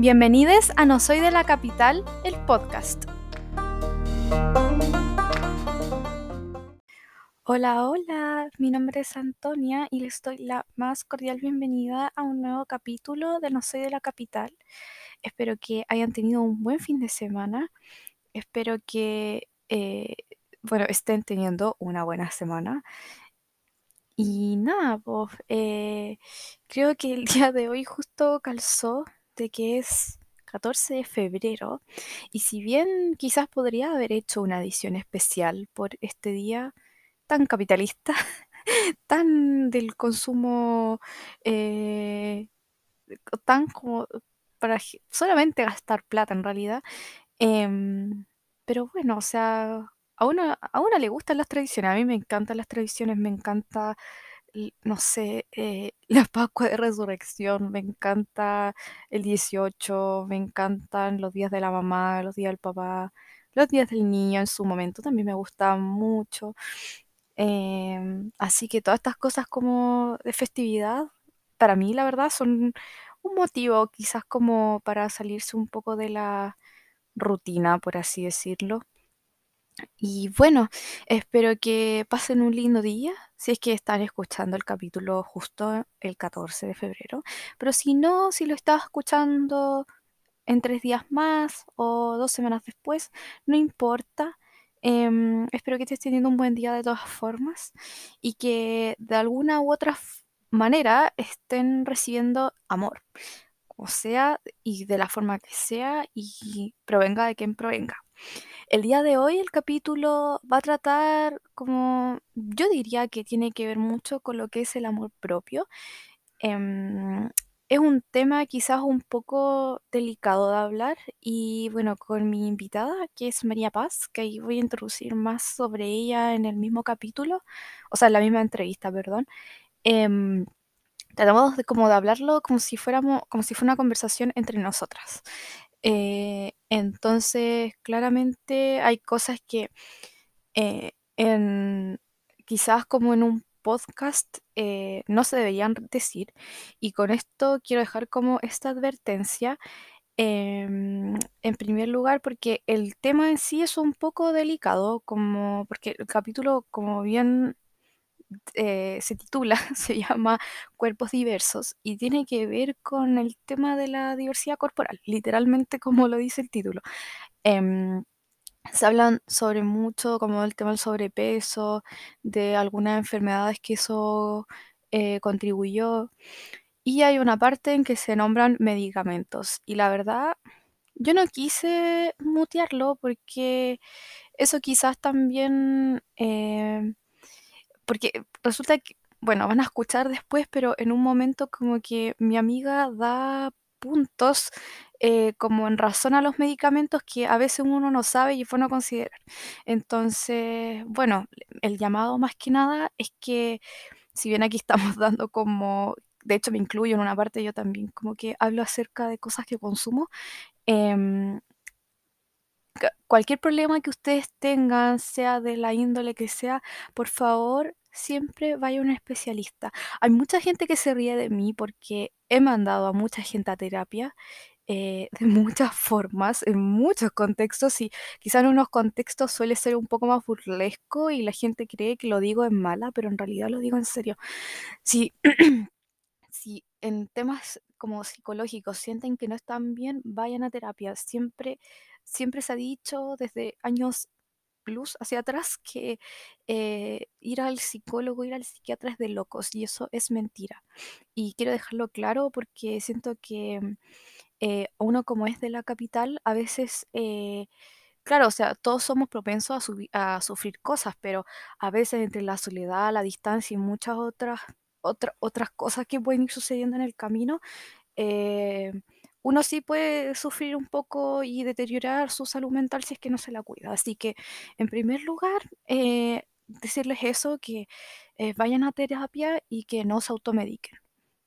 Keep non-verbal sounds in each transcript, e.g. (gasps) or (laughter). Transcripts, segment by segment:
Bienvenidos a No Soy de la Capital, el podcast. Hola, hola, mi nombre es Antonia y les doy la más cordial bienvenida a un nuevo capítulo de No Soy de la Capital. Espero que hayan tenido un buen fin de semana. Espero que, eh, bueno, estén teniendo una buena semana. Y nada, pues eh, creo que el (laughs) día de hoy justo calzó de que es 14 de febrero y si bien quizás podría haber hecho una edición especial por este día tan capitalista, (laughs) tan del consumo, eh, tan como para solamente gastar plata en realidad, em, pero bueno, o sea, a una, a le gustan las tradiciones, a mí me encantan las tradiciones, me encanta no sé, eh, (laughs) la Pascua de Resurrección, me encanta el 18, me encantan los días de la mamá, los días del papá, los días del niño en su momento también me gustaban mucho. Em, así que todas estas cosas como de festividad, para mí la verdad son un motivo quizás como para salirse un poco de la rutina, por así decirlo. Y bueno, espero que pasen un lindo día, si es que están escuchando el capítulo justo el 14 de febrero. Pero si no, si lo estás escuchando en tres días más o dos semanas después, no importa. Em, espero que estés teniendo un buen día de todas formas y que de alguna u otra manera estén recibiendo amor, o sea, y de la forma que sea y provenga de quien provenga. El día de hoy el capítulo va a tratar como, yo diría que tiene que ver mucho con lo que es el amor propio. Em, es un tema quizás un poco delicado de hablar y bueno, con mi invitada que es María Paz, que ahí voy a introducir más sobre ella en el mismo capítulo, o sea, en la misma entrevista, perdón. Em, tratamos de como de hablarlo como si fuéramos, como si fuera una conversación entre nosotras. Eh, entonces, claramente hay cosas que eh, en, quizás como en un podcast eh, no se deberían decir. Y con esto quiero dejar como esta advertencia. Em, en primer lugar, porque el tema en sí es un poco delicado, como porque el capítulo, como bien eh, se titula, (laughs) se llama Cuerpos Diversos y tiene que ver con el tema de la diversidad corporal, literalmente (laughs) como lo dice el título. Em, se hablan sobre mucho, como el tema del sobrepeso, de algunas enfermedades que eso eh, contribuyó. Y hay una parte en que se nombran medicamentos. Y la verdad, yo no quise mutearlo porque eso quizás también eh, porque resulta que, bueno, van a escuchar después, pero en un momento como que mi amiga da puntos eh, como en razón a los medicamentos que a veces uno no sabe y fue no considerar. Entonces, bueno, el llamado más que nada es que si bien aquí (laughs) estamos dando como, de hecho me incluyo en una parte, yo también como que hablo acerca de cosas que consumo. Em, cualquier problema que ustedes tengan, sea de la índole que sea, por favor, siempre vaya a un especialista. Hay mucha gente que se ríe de mí porque he mandado a mucha gente a terapia eh, de muchas formas, en muchos contextos, y quizá en unos contextos suele ser un poco más burlesco y la gente cree que lo digo en mala, pero en realidad lo digo en serio. Si, (clears throat) si en temas como psicológicos sienten que no están bien, vayan a terapia. Siempre, siempre se ha dicho desde años luz hacia atrás que eh, ir al psicólogo, ir al psiquiatra es de locos y eso es mentira. Y quiero dejarlo claro porque siento que eh, uno como es de la capital, a veces, eh, claro, o sea, todos somos propensos a, a, sufrir cosas, pero a veces entre la soledad, la distancia y muchas otras, otras cosas que pueden ir sucediendo en el camino, uno sí puede sufrir un poco y deteriorar su salud mental si es que no se la cuida. Así que, en primer lugar, eh, decirles eso, que eh, vayan a terapia y que no se automediquen,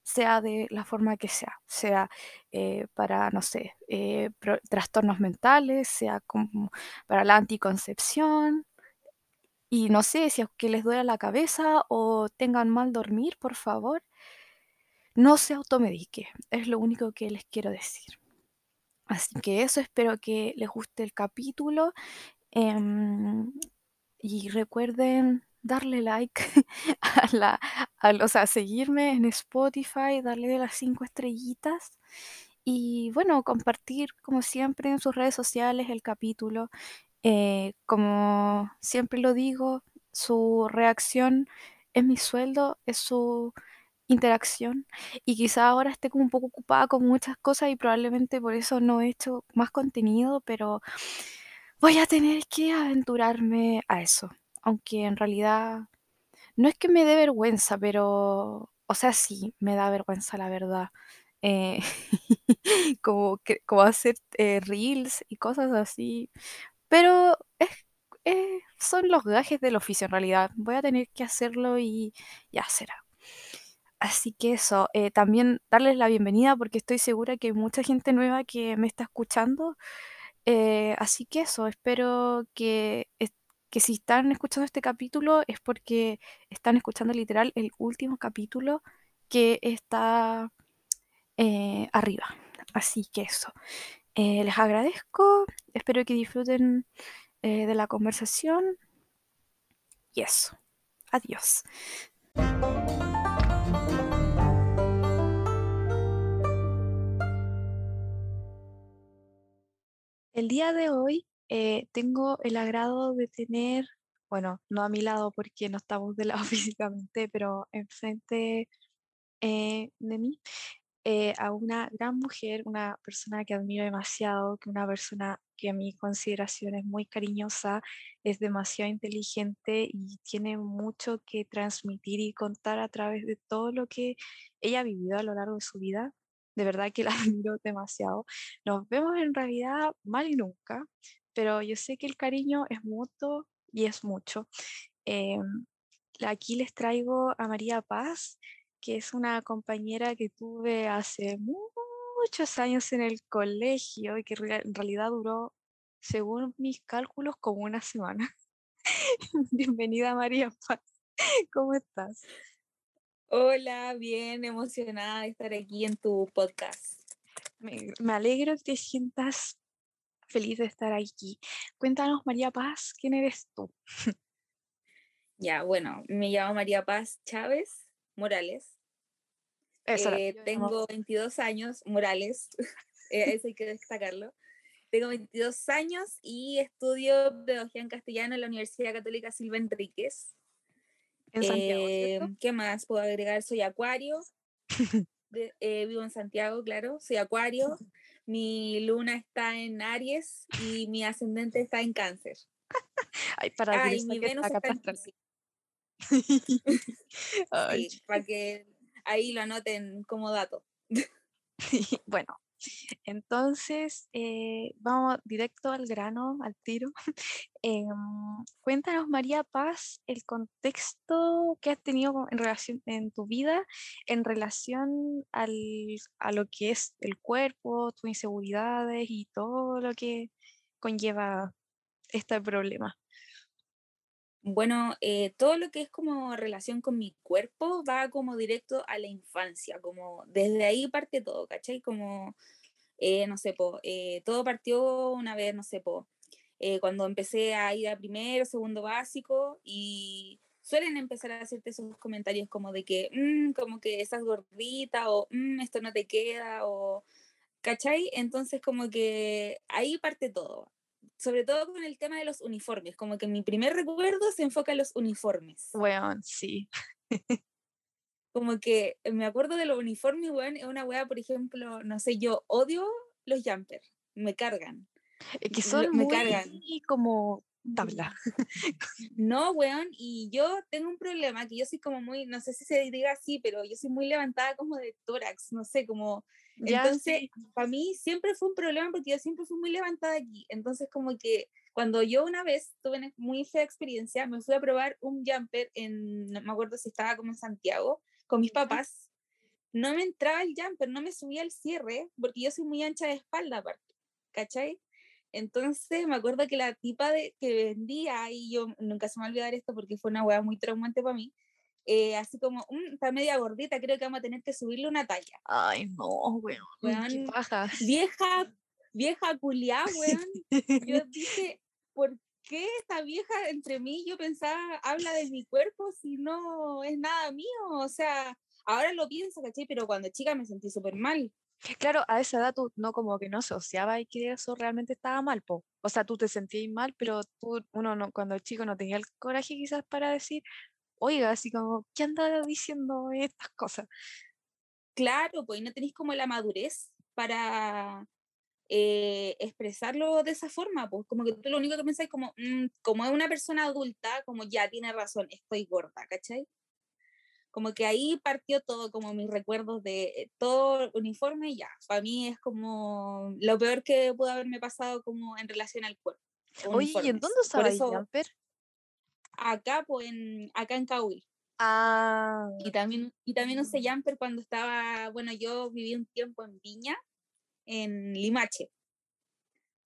sea de la forma que sea, sea eh, para, no sé, trastornos mentales, sea como para la anticoncepción. Y no sé si es que les duele la cabeza o tengan mal dormir, por favor, no se automedique, es lo único que les quiero decir. Así que eso, espero que les guste el capítulo. Em, y recuerden darle like (laughs) a la, o sea, seguirme en Spotify, darle las cinco estrellitas y bueno, compartir como siempre en sus redes sociales el capítulo. Eh, como siempre lo digo, su reacción es mi sueldo, es su interacción y quizá ahora esté como un poco ocupada con muchas cosas y probablemente por eso no he hecho más contenido, pero voy a tener que aventurarme a eso, aunque en realidad no es que me dé vergüenza, pero, o sea, sí, me da vergüenza la verdad. Eh, (laughs) como, hacer eh, reels y cosas así, pero son los gajes del oficio en realidad. Voy a tener que hacerlo y ya será. Así que eso, eh, también darles la bienvenida porque estoy segura que hay mucha gente nueva que me está escuchando. Eh, así que eso, espero que, que si están escuchando este capítulo es porque están escuchando literal el último capítulo que está eh, arriba. Así que eso, les agradezco, espero que disfruten de la conversación y eso. Adiós. El día de hoy eh, tengo el agrado de tener, bueno, no a mi lado porque no estamos de lado (laughs) físicamente, pero enfrente eh, de mí, eh, a una gran mujer, una persona que admiro demasiado, que una persona que a mi consideración es muy cariñosa, es demasiado inteligente y tiene mucho que transmitir y contar a través de todo lo que ella ha vivido a lo largo de su vida de verdad que (laughs) la admiro demasiado. Nos vemos en realidad mal y nunca, pero yo sé que el cariño es mutuo y es mucho. Em, aquí les traigo a María Paz, que es una compañera que tuve hace muchos años en el colegio y que en realidad duró, según mis cálculos, como una semana. (laughs) Bienvenida María Paz, ¿cómo estás? Hola, bien emocionada de estar aquí en tu podcast. Me, alegro que te sientas feliz de estar aquí. Cuéntanos, María Paz, ¿quién eres tú? (laughs) Ya, bueno, me llamo María Paz Chávez Morales. Eh, tengo 22 años, Morales, (laughs) eh, eso hay que destacarlo. Tengo 22 años y estudio pedagogía en castellano en la Universidad Católica Silva Enríquez. En Santiago, eh, ¿Qué más puedo agregar? Soy acuario. (laughs) Eh, vivo en Santiago, claro. Soy acuario. Mi luna está en Aries y mi ascendente está en Cáncer. (laughs) Ay, para Ay, mi Venus está en (laughs) sí, para que ahí lo anoten como dato. (laughs) bueno, entonces, eh, vamos directo al grano, al tiro. (laughs) Em, cuéntanos, María Paz, el contexto que has tenido en relación en tu vida en relación al, a lo que es el cuerpo, tus inseguridades y todo lo que conlleva este problema. Bueno, eh, todo lo que es como relación con mi cuerpo va como directo a la infancia, como desde ahí parte todo, ¿cachai? Como, eh, no sé, eh, todo partió una vez, no sé, cuando empecé a ir a primero, segundo básico y suelen empezar a hacerte esos comentarios como de que, mm, como que estás gordita o mm, esto no te queda o, ¿cachai? Entonces como que ahí parte todo sobre todo con el tema de los uniformes, como que mi primer recuerdo se enfoca en los uniformes. Bueno, sí. (laughs) como que me acuerdo de los uniformes, weón, es una weá, por ejemplo, no sé, yo odio los jumpers, me cargan. Es que son me muy cargan. como tabla. (laughs) No, weón, y yo tengo un problema que yo soy como muy, no sé si se diga así, pero yo soy muy levantada como de tórax, no sé, como entonces, para mí siempre fue un problema porque yo siempre fui muy levantada aquí. Entonces, como que cuando yo una vez tuve una muy fea experiencia, me fui a probar un jumper en, no me acuerdo si estaba como en Santiago, con mis papás. No me entraba el jumper, no me subía el cierre, porque yo soy muy ancha de espalda, aparte, ¿cachai? Entonces me acuerdo que la tipa de, que vendía, y yo nunca se me va a olvidar esto porque fue una hueá muy traumante para mí, eh, así como, mm, está media gordita, creo que vamos a tener que subirle una talla. Ay, no, weón. Vieja, vieja culiá, weón. (laughs) Yo dije, ¿por qué esta vieja entre mí? Yo pensaba, habla de mi cuerpo si no es nada mío. O sea, ahora lo pienso, ¿cachai? Pero cuando chica me sentí súper mal. Claro, a esa edad tú no como que no asociaba y que eso realmente estaba mal, po. O sea, tú te sentías mal, pero tú, uno no, cuando el chico no tenía el coraje quizás para decir, oiga, así como, ¿qué anda diciendo estas cosas? Claro, pues no tenéis como la madurez para eh, expresarlo de esa forma, pues como que tú lo único que pensáis como, mm, como es una persona adulta, como ya tiene razón, estoy gorda, ¿cachai? Como que ahí partió todo, como mis recuerdos de eh, todo uniforme, ya, para mí es como lo peor que pudo haberme pasado como en relación al cuerpo. Oye, ¿y en dónde usaba el jumper? Acá, pues, en, acá en Cahuil. Ah. Y también, y también usé jumper cuando estaba, bueno, yo viví un tiempo en Viña, en Limache.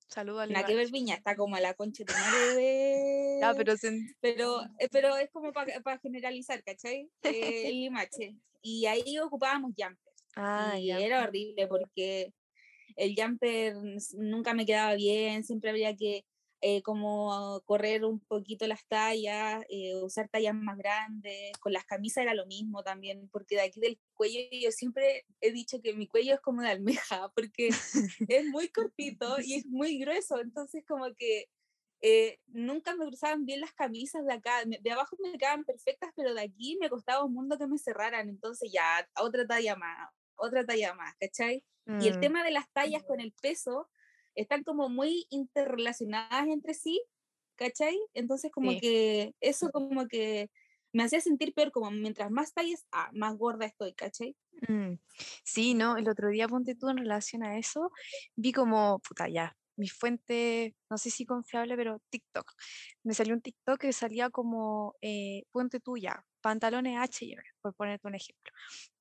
Saludos. La que ver Viña está como a la concha de madre. Ya, pero, pero, eh, pero es como para generalizar, ¿cachai? Eh, (laughs) Limache. Y ahí ocupábamos jumper. Ah, y era horrible porque el jumper nunca me quedaba bien, siempre había que eh, como correr un poquito las tallas, eh, usar tallas más grandes, con las camisas era lo mismo también, porque de aquí del cuello yo siempre he dicho que mi cuello es como de almeja, (laughs) porque es muy cortito y es muy grueso, entonces como que eh, nunca me cruzaban bien las camisas de acá, de abajo me quedaban perfectas, pero de aquí me costaba un mundo que me cerraran, entonces ya, otra talla más, otra talla más, ¿cachai? Y el mm. tema de las tallas con el peso, están como muy interrelacionadas entre sí, ¿cachai? Entonces como que eso como que me hacía sentir peor, como mientras más talles, ah, más gorda estoy, ¿cachai? Mm, sí, ¿no? El otro día, ponte tú en relación a eso, vi como, puta, ya, mi fuente, no sé si confiable, pero TikTok. Me salió un TikTok que salía como, eh, ponte tú ya, pantalones H&M, por ponerte un ejemplo.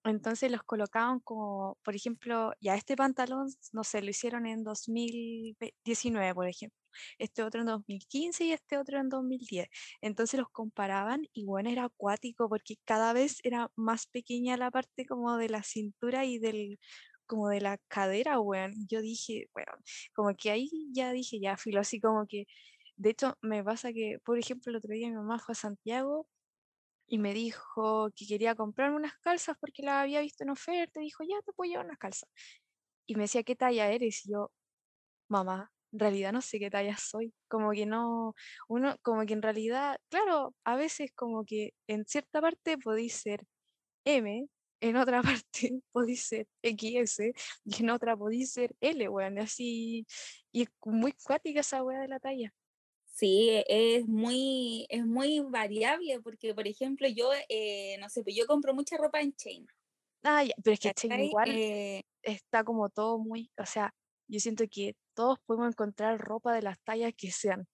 Entonces los colocaban como, por ejemplo, ya este pantalón, no sé, lo hicieron en 2019, por ejemplo, este otro en 2015 y este otro en 2010. Entonces los comparaban y bueno, era acuático porque cada vez era más pequeña la parte como de la cintura y del como de la cadera, weón. Yo dije, bueno, como que ahí ya dije, ya filo, así como que, de hecho, me pasa que, por ejemplo, el otro día mi mamá fue a Santiago y me dijo que quería comprarme unas calzas porque las había visto en oferta. Y dijo, ya te puedo llevar unas calzas. Y me decía, ¿qué talla eres? Y yo, mamá, en realidad no sé qué talla soy. Como que no, uno, como que en realidad, claro, a veces como que en cierta parte podéis ser M, en otra (laughs) parte podéis ser XS y en otra podéis ser L, weón, así. Y es muy cuática esa weá de la talla. Sí, es muy, es muy variable porque, por ejemplo, yo, eh, no sé, pues yo compro mucha ropa en Chain. Ah, pero es que Chain igual eh está como todo muy, o sea, yo siento que todos podemos encontrar ropa de las tallas que sean.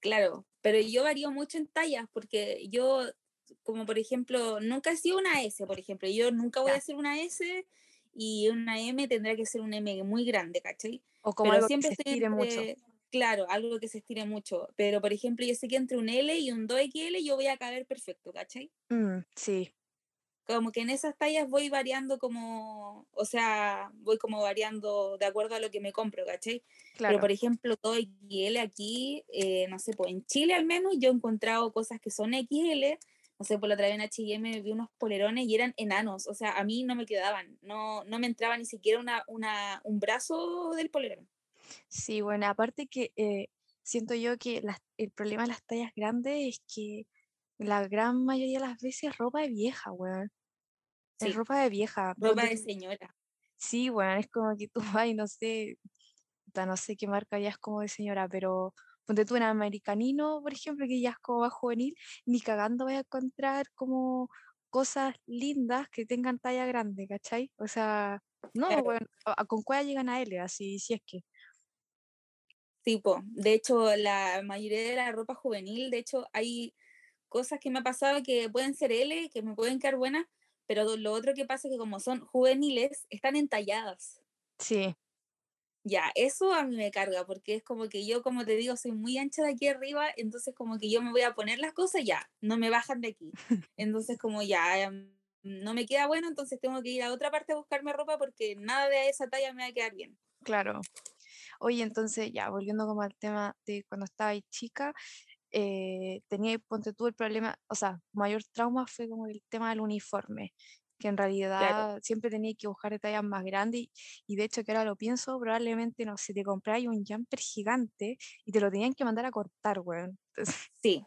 Claro, pero yo varío mucho en tallas porque yo, como por ejemplo, nunca he sido una S, por ejemplo, yo nunca voy a ser una S y una M tendrá que ser un M muy grande, ¿cachai? O como algo siempre que se mucho. Claro, algo que se estire mucho. Pero, por ejemplo, yo sé que entre un L y un 2XL yo voy a caber perfecto, ¿cachai? Mm, sí. Como que en esas tallas voy variando como, o sea, voy como variando de acuerdo a lo que me compro, ¿cachai? Claro. Pero, por ejemplo, 2XL aquí, eh, no sé, pues en Chile al menos yo he encontrado cosas que son XL, no sé, por la otra vez en H&M vi unos polerones y eran enanos, o sea, a mí no me quedaban, no, no me entraba ni siquiera una, una, un brazo del polerón. Sí, bueno, aparte que eh, siento yo que el problema de las tallas grandes es que la gran mayoría de las veces es ropa de vieja, weón. Es ropa de vieja. Ropa de señora. Sí, weón, es como que tú vas y no sé, no sé qué marca ya es como de señora, pero ponte tú en americanino, por ejemplo, que ya es como más juvenil, ni cagando vas a encontrar como cosas lindas que tengan talla grande, ¿cachai? O sea, no, bueno, con cuál llegan a L, así, si es que. Tipo, de hecho, la mayoría de la ropa juvenil, de hecho, hay cosas que me ha pasado que pueden ser L, que me pueden quedar buenas, pero lo otro que pasa es que como son juveniles, están entalladas. Sí. Ya, eso a mí me carga, porque es como que yo, como te digo, soy muy ancha de aquí arriba, entonces como que yo me voy a poner las cosas, ya, no me bajan de aquí. (laughs) Entonces como ya, em, no me queda bueno, entonces tengo que ir a otra parte a buscarme ropa porque nada de esa talla me va a quedar bien. Claro. Oye, entonces ya, volviendo como al tema de cuando estaba chica, eh, tenía, ponte tú el problema, o sea, mayor trauma fue como el tema del uniforme, que en realidad siempre tenía que buscar detalles más grandes y, de hecho que ahora lo pienso, probablemente, no sé, te compráis un jumper gigante y te lo tenían que mandar a cortar, weón. Sí,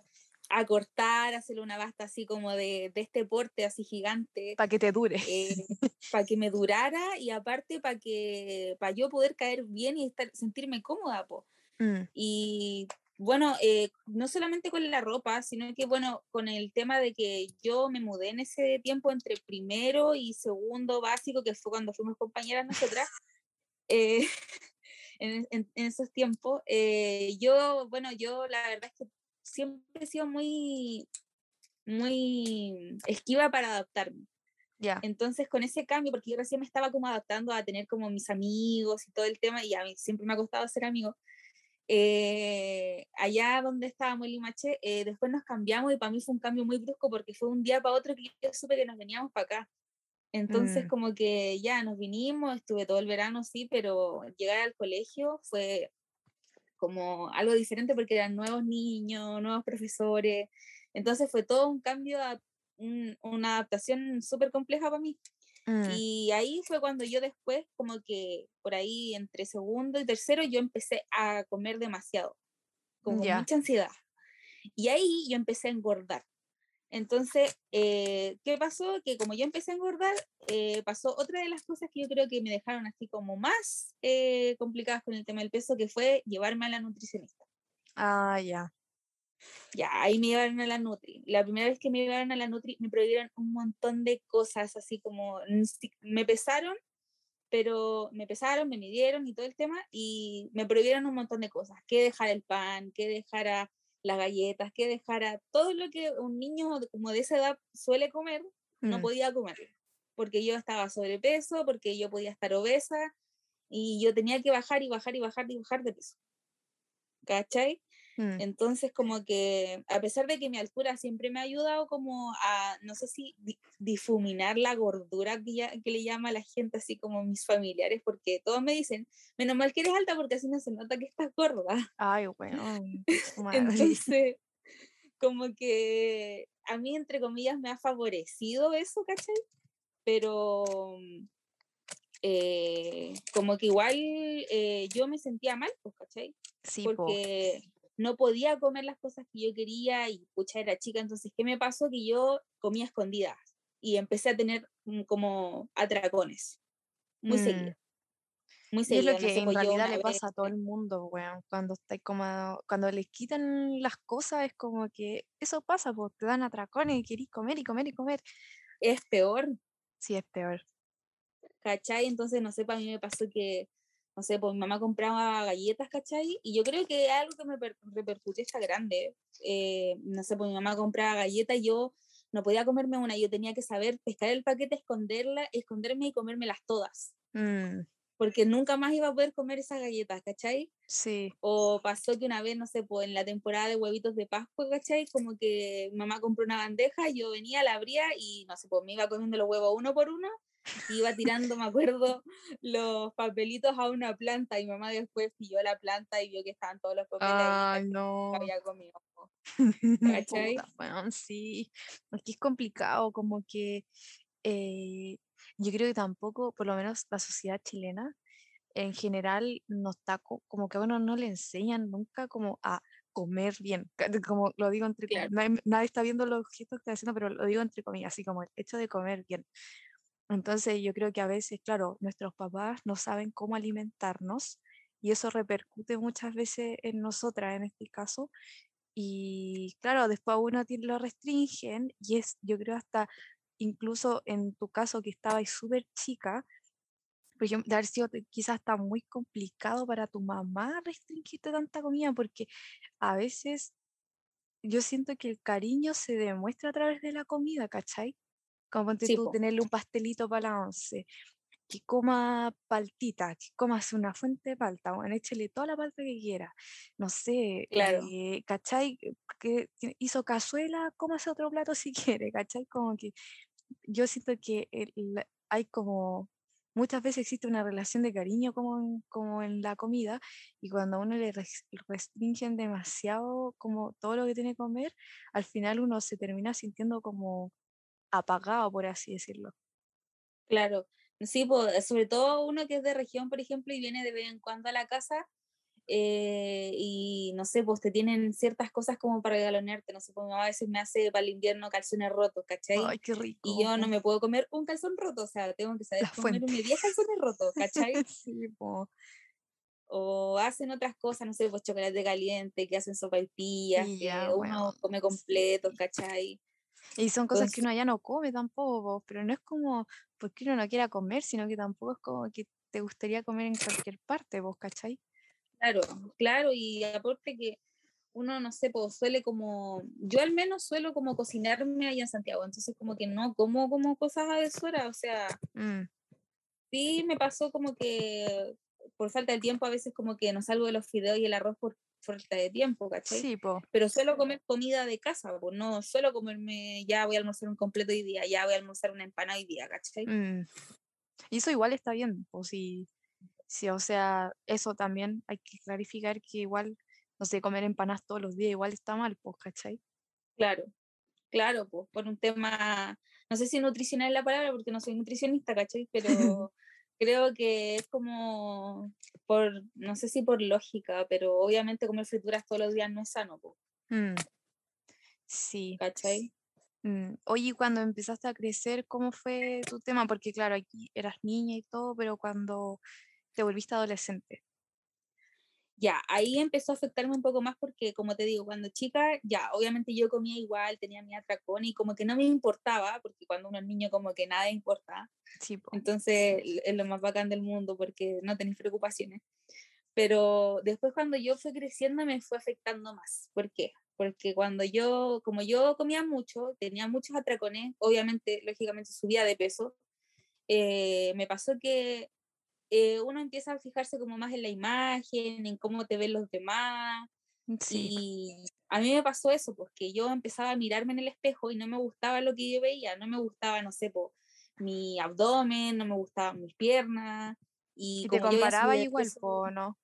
a cortar, hacerle una basta así como de, de este porte así gigante. Para que te dure. Eh, (laughs) para que me durara y aparte para que para yo poder caer bien y estar, sentirme cómoda. Po. Mm. Y bueno, eh, no solamente con la ropa, sino que bueno, con el tema de que yo me mudé en ese tiempo entre primero y segundo básico, que fue cuando fuimos compañeras nosotras. (laughs) Eh, (laughs) en, en, esos tiempos, yo, bueno, yo la verdad es que siempre he sido muy, muy esquiva para adaptarme. ya Entonces, con ese cambio, porque yo recién me estaba como adaptando a tener como mis amigos y todo el tema, y a mí siempre me ha costado ser amigo, eh, allá donde estábamos en Limache, eh, después nos cambiamos y para mí fue un cambio muy brusco porque fue un día para otro que yo supe que nos veníamos para acá. Entonces, mm. como que ya nos vinimos, estuve todo el verano, sí, pero llegar al colegio fue como algo diferente porque eran nuevos niños, nuevos profesores. Entonces fue todo un cambio, una adaptación súper compleja para mí. Mm. Y ahí fue cuando yo después, como que por ahí entre segundo y tercero, yo empecé a comer demasiado, con mucha ansiedad. Y ahí yo empecé a engordar. Entonces, eh, ¿qué pasó? Que como yo empecé a engordar, eh, pasó otra de las cosas que yo creo que me dejaron así como más eh, complicadas con el tema del peso, que fue llevarme a la nutricionista. Ah, ya. Ya, ahí me llevaron a la Nutri. La primera vez que me llevaron a la Nutri me prohibieron un montón de cosas, así como me pesaron, pero me pesaron, me midieron y todo el tema, y me prohibieron un montón de cosas, que dejar el pan, que dejara las galletas, que dejara todo lo que un niño como de esa edad suele comer, no mm. podía comer, porque yo estaba sobrepeso, porque yo podía estar obesa y yo tenía que bajar y bajar y bajar y bajar de peso. ¿Cachai? Mm. Entonces, como que a pesar de que mi altura siempre me ha ayudado como a, no sé si difuminar la gordura que, ya, que le llama a la gente, así como mis familiares, porque todos me dicen, menos mal que eres alta porque así no se nota que estás gorda. Ay, (laughs) bueno. Entonces, como que a mí, entre comillas, me ha favorecido eso, ¿cachai? Pero eh, como que igual eh, yo me sentía mal, pues, ¿cachai? Sí, porque no podía comer las cosas que yo quería y pucha era chica, entonces ¿qué me pasó? Que yo comía escondidas y empecé a tener mm, como atracones, muy mm. seguido. Muy seguido. Es lo que en pues, realidad le pasa a todo el mundo, weón, cuando está como, cuando les quitan las cosas es como que eso pasa, pues te dan atracones y querís comer y comer y comer. Es peor. Sí, es peor. ¿Cachai? Entonces, no sé, para mí me pasó que no sé, pues mi mamá compraba galletas, ¿cachai? Y yo creo que algo que me repercutió está grande. Eh, no sé, pues mi mamá compraba galletas y yo no podía comerme una, yo tenía que saber pescar el paquete, esconderla, esconderme y comérmelas todas. Mm. Porque nunca más iba a poder comer esas galletas, ¿cachai? Sí. O pasó que una vez, no sé, pues en la temporada de huevitos de Pascua, ¿cachai? Como que mamá compró una bandeja, yo venía, la abría y, no sé, pues me iba comiendo los huevos uno por uno iba tirando, me acuerdo, los papelitos a una planta y mamá después pilló la planta y vio que estaban todos los papeles ahí no. había comido. (laughs) ¿Cachai? bueno, sí, aquí es complicado, como que eh, yo creo que tampoco, por lo menos la sociedad chilena, en general no está como que a uno no le enseñan nunca como a comer bien, como lo digo entre comillas, nadie, está viendo los gestos que estoy haciendo, pero lo digo entre comillas, así como el hecho de comer bien. Entonces yo creo que a veces, claro, nuestros papás no saben cómo alimentarnos y eso repercute muchas veces en nosotras en este caso. Y claro, después uno lo restringen y es, yo creo, hasta incluso en tu caso que estabas súper chica, por ejemplo, de haber sido quizás hasta muy complicado para tu mamá restringirte tanta comida porque a veces yo siento que el cariño se demuestra a través de la comida, ¿cachai? Como tú, tenerle un pastelito para la once, que coma paltita, que comas una fuente de palta, bueno, échale toda la palta que quiera. No sé, claro. Eh, ¿cachai? Que hizo cazuela, cómase otro plato si (laughs) quiere, ¿cachai? Como que yo siento que hay como muchas veces existe una relación de cariño como en, como en la comida y cuando a uno le restringen demasiado como todo lo que tiene que comer, al final uno se termina sintiendo como apagado, por así decirlo. Claro, sí, sobre todo uno que es de región, por ejemplo, y viene de vez en cuando a la casa, eh, y no sé, pues te tienen ciertas cosas como para galonearte, no sé, como a veces me hace para el invierno calzones rotos, ¿cachai? Ay, qué rico. Y yo no me puedo comer un calzón roto, o sea, tengo que saber comerme 10 calzones rotos, ¿cachai? (laughs) sí, po. O hacen otras cosas, no sé, pues chocolate caliente, que hacen sopa y ya, que uno come completo, ¿cachai? Y son cosas que uno ya no come tampoco, pero no es como porque uno no quiera comer, sino que tampoco es como que te gustaría comer en cualquier parte, vos, ¿cachai? Claro, claro, y aparte que uno, no sé, pues suele como, yo al menos suelo como cocinarme allá en Santiago, entonces como que no como como cosas a deshora, o sea, mm. sí me pasó como que por falta de tiempo a veces como que no salgo de los fideos y el arroz por falta de tiempo, ¿cachai? Sí, po. Pero suelo comer comida de casa, pues no suelo comerme, ya voy a almorzar un completo hoy día, ya voy a almorzar una empanada hoy día, ¿cachai? Mm. Y eso igual está bien, pues si Sí, o sea, eso también hay que clarificar que igual, no sé, comer empanadas todos los días igual está mal, pues, ¿cachai? Claro, claro, pues, por un tema, no sé si nutricional es la palabra porque no soy nutricionista, ¿cachai? (laughs) Pero creo que es como por, no sé si por lógica, pero obviamente comer frituras todos los días no es sano, pues. Sí. ¿Cachai? Mm, oye, cuando empezaste a crecer, ¿cómo fue tu tema? Porque claro, aquí eras niña y todo, pero cuando te volviste adolescente? Ya, ahí empezó a afectarme un poco más porque, como te digo, cuando chica, ya, obviamente yo comía igual, tenía mi atracón y como que no me importaba, porque cuando uno es niño como que nada importa. Sí, Entonces es lo más bacán del mundo porque no tenéis preocupaciones. Pero después cuando yo fui creciendo me fue afectando más. ¿Por qué? Porque cuando yo, como yo comía mucho, tenía muchos atracones, obviamente, lógicamente subía de peso, eh, me pasó que eh, uno empieza a fijarse como más en la imagen, en cómo te ven los demás. Mm, y a mí me pasó eso, porque pues, yo empezaba a mirarme en el espejo y no me gustaba lo que yo veía, no me gustaba, no sé, po, mi abdomen, no me gustaban mis piernas. ¿Y, te comparaba igual, o no?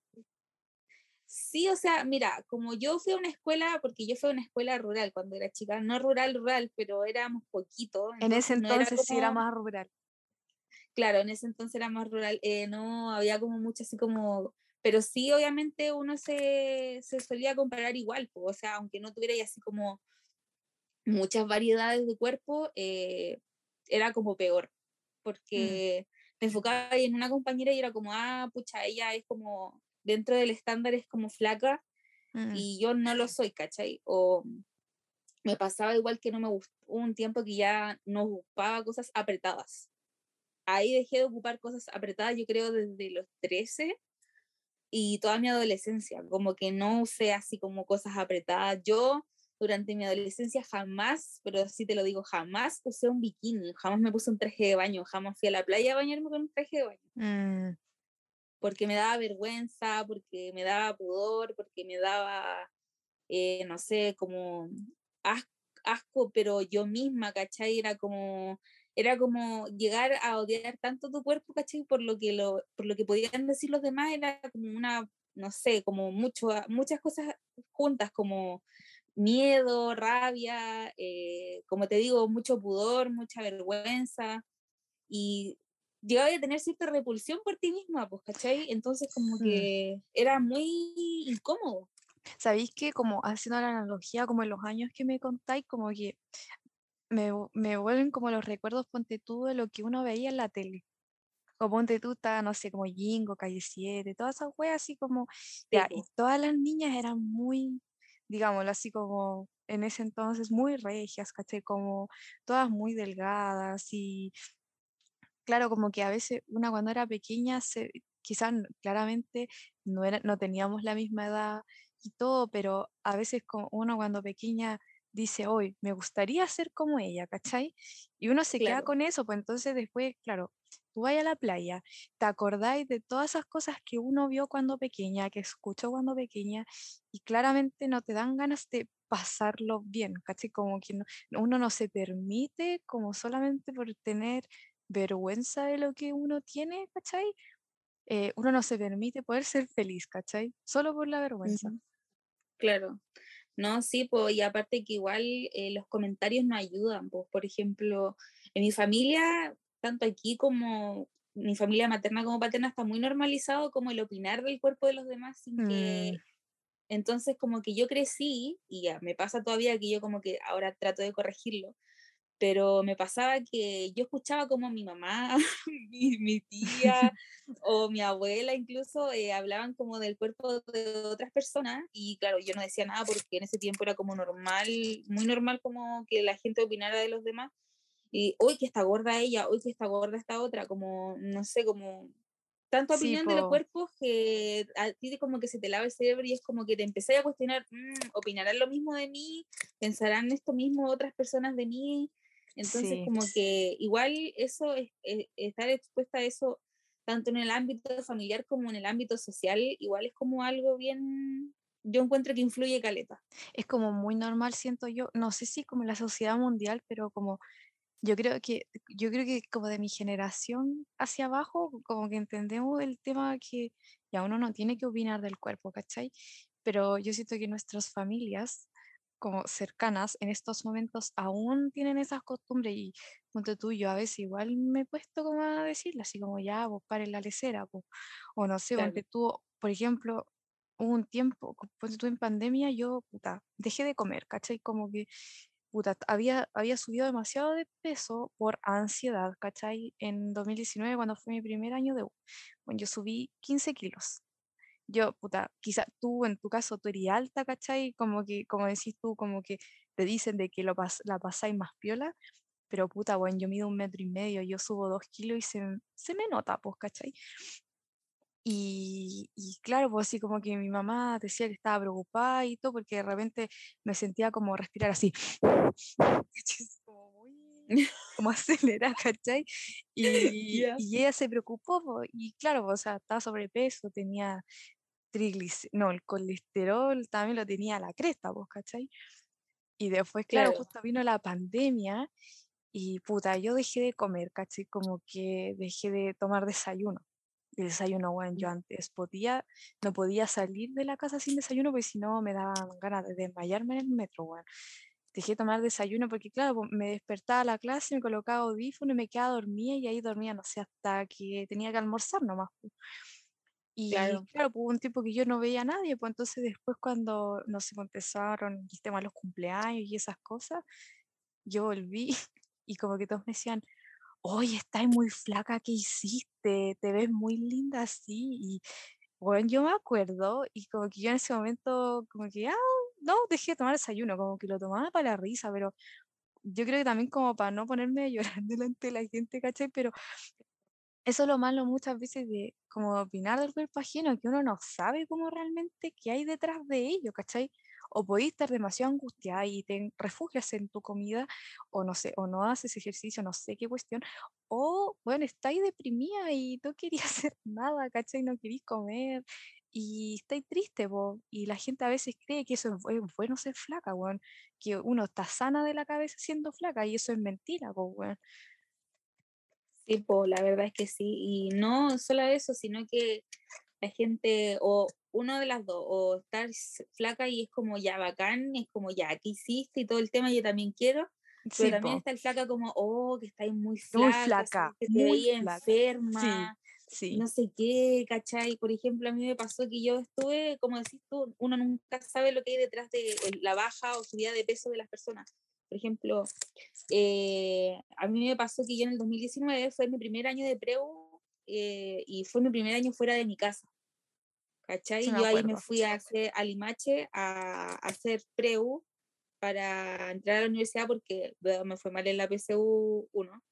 Sí, o sea, mira, como yo fui a una escuela, porque yo fui a una escuela rural cuando era chica, no rural, rural, pero éramos poquito. En ese entonces sí era más rural claro, en ese entonces era más rural, eh, no había como mucho así como, pero sí obviamente uno se, se solía comparar igual, o sea, aunque no tuviera así como muchas variedades de cuerpo, eh, era como peor, mm. porque me enfocaba en una compañera y era como, ah, pucha, ella es como, dentro del estándar es como flaca mm. y yo no lo soy, ¿cachai? O me pasaba igual que no me gustó, un tiempo que ya no ocupaba cosas apretadas ahí dejé de ocupar cosas apretadas, yo creo, desde los 13 y toda mi adolescencia, como que no usé así como cosas apretadas. Yo durante mi adolescencia jamás, pero así te lo digo, jamás usé un bikini, jamás me puse un traje de baño, jamás fui a la playa a bañarme con un traje de baño. Mm. Porque me daba vergüenza, porque me daba pudor, porque me daba, eh, no sé, como asco, pero yo misma, ¿cachai? Era como, era como llegar a odiar tanto tu cuerpo, ¿cachai? Por lo que, lo, por lo que podían decir los demás, era como una, no sé, como mucho, muchas cosas juntas, como miedo, rabia, eh, como te digo, mucho pudor, mucha vergüenza, y llegaba a tener cierta repulsión por ti misma, pues, ¿cachai? Entonces como mm. que era muy incómodo. ¿Sabéis que como haciendo la analogía, como en los años que me contáis, como que me, me vuelven como los recuerdos, ponte tú, de lo que uno veía en la tele. Como ponte tú, estaba, no sé, como Jingo, Calle 7, todas esas weas así como, ya, y todas las niñas eran muy, digámoslo así como, en ese entonces muy regias, ¿cachai? Como todas muy delgadas y claro, como que a veces una cuando era pequeña, se, quizás claramente no, era, no teníamos la misma edad y todo, pero a veces como uno cuando pequeña dice, hoy me gustaría ser como ella, ¿cachai? Y uno se queda con eso, pues entonces después, claro, tú vas a la playa, te acordáis de todas esas cosas que uno vio cuando pequeña, que escuchó cuando pequeña, y claramente no te dan ganas de pasarlo bien, ¿cachai? Como que uno no se permite, como solamente por tener vergüenza de lo que uno tiene, ¿cachai? Eh, uno no se permite poder ser feliz, ¿cachai? Solo por la vergüenza. Claro. No, sí, pues, y aparte que igual eh, los comentarios no ayudan, pues, por ejemplo, en mi familia, tanto aquí como mi familia materna como paterna, está muy normalizado como el opinar del cuerpo de los demás sin que... Mm. Entonces, como que yo crecí, y ya, me pasa todavía que yo como que ahora trato de corregirlo, pero me pasaba que yo escuchaba como mi mamá, (laughs) mi, tía o mi abuela incluso eh, hablaban como del cuerpo de otras personas y claro, yo no decía nada porque en ese tiempo era como normal, muy normal como que la gente opinara de los demás y hoy que está gorda ella, hoy que está gorda esta otra, como no sé, como tanta opinión de los cuerpos que a ti como que se te lava el cerebro y es como que te empecé a cuestionar, mm, ¿opinarán lo mismo de mí? ¿Pensarán esto mismo otras personas de mí? Entonces, como que igual eso, es, estar expuesta a eso, tanto en el ámbito familiar como en el ámbito social, igual es como algo bien, yo encuentro que influye caleta. Es como muy normal, siento yo, no sé si como en la sociedad mundial, pero como yo creo que, yo creo que como de mi generación hacia abajo, como que entendemos el tema que ya uno no tiene que opinar del cuerpo, ¿cachai? Pero yo siento que nuestras familias como cercanas en estos momentos aún tienen esas costumbres y ponte tú, yo a veces igual me he puesto como a decirle así como ya, vos pare la lecera, o no sé, ponte tú, por ejemplo, hubo un tiempo, ponte tú en pandemia, yo, puta, dejé de comer, ¿cachai? Como que, puta, había, había subido demasiado de peso por ansiedad, ¿cachai? En 2019, cuando fue mi primer año de bueno, yo subí 15 kilos, yo, puta, quizá tú en tu caso tú eres alta, ¿cachai? Como que, como decís tú, como que te dicen de que lo la pasáis más piola, pero puta, bueno, yo mido un metro y medio, yo subo dos kilos y se, se me nota, pues, ¿cachai? Y, y, claro, pues así como que mi mamá decía que estaba preocupada y todo, porque de repente me sentía como respirar así, (laughs) como muy (laughs) como acelerada, ¿cachai? (laughs) Y, y ella se preocupó, y claro, pues, o sea, estaba sobrepeso, tenía triglicéridos, no, el colesterol también lo tenía a la cresta, vos, ¿cachai? Y después, claro, justo vino la pandemia y puta, yo dejé de comer, ¿cachai? Como que dejé de tomar desayuno. El desayuno, bueno, yo mm. antes podía, no podía salir de la casa sin desayuno porque si no me daban ganas de desmayarme en el metro, bueno. Dejé de tomar desayuno porque, claro, me despertaba a la clase, me colocaba audífono y me quedaba dormida y ahí dormía, no sé, hasta que tenía que almorzar nomás. Y claro, claro pues, hubo un tiempo que yo no veía a nadie, pues entonces después cuando, no sé, pues, empezaron el tema de los cumpleaños y esas cosas, yo volví (laughs) y como que todos me decían, oye, estás muy flaca, ¿qué hiciste? Te ves muy linda así. Y bueno, yo me acuerdo y como que yo en ese momento, como que, ah, no, dejé de tomar desayuno, como que lo tomaba para la risa, pero yo creo que también como para no ponerme a (laughs) llorar delante de la gente, ¿cachai? Pero eso es lo malo muchas veces de como opinar del cuerpo ajeno, que uno no sabe cómo realmente qué hay detrás de ello, ¿cachai? O podéis estar demasiado angustiada y te refugias en tu comida, o no sé, o no haces ejercicio, no sé qué cuestión, o bueno, estáis deprimida y no querías (laughs) hacer nada, ¿cachai? No queréis comer y estáis triste, vos. y la gente a veces cree que eso es bueno ser flaca, weón, que uno está sana de la cabeza siendo flaca y eso es mentira, weón. Sí, la verdad es que sí. Y no solo eso, sino que la gente, o uno de las dos, o estar flaca y es como ya bacán, es como ya, ¿qué hiciste? Y todo el tema yo también quiero. Pero también está el flaca como, oh, que estáis muy flaca, muy flaca que te muy enferma, sí, no sé qué, ¿cachai? Por ejemplo, a mí me pasó que yo estuve, como decís tú, uno nunca sabe lo que hay detrás de la baja o subida de peso de las personas. Por ejemplo, eh, a mí me pasó que yo en el 2019 fue mi primer año de preu eh, y fue mi primer año fuera de mi casa. ¿Cachai? yo ahí me fui a hacer a Limache a, hacer preu para entrar a la universidad porque me fue mal en la PSU 1.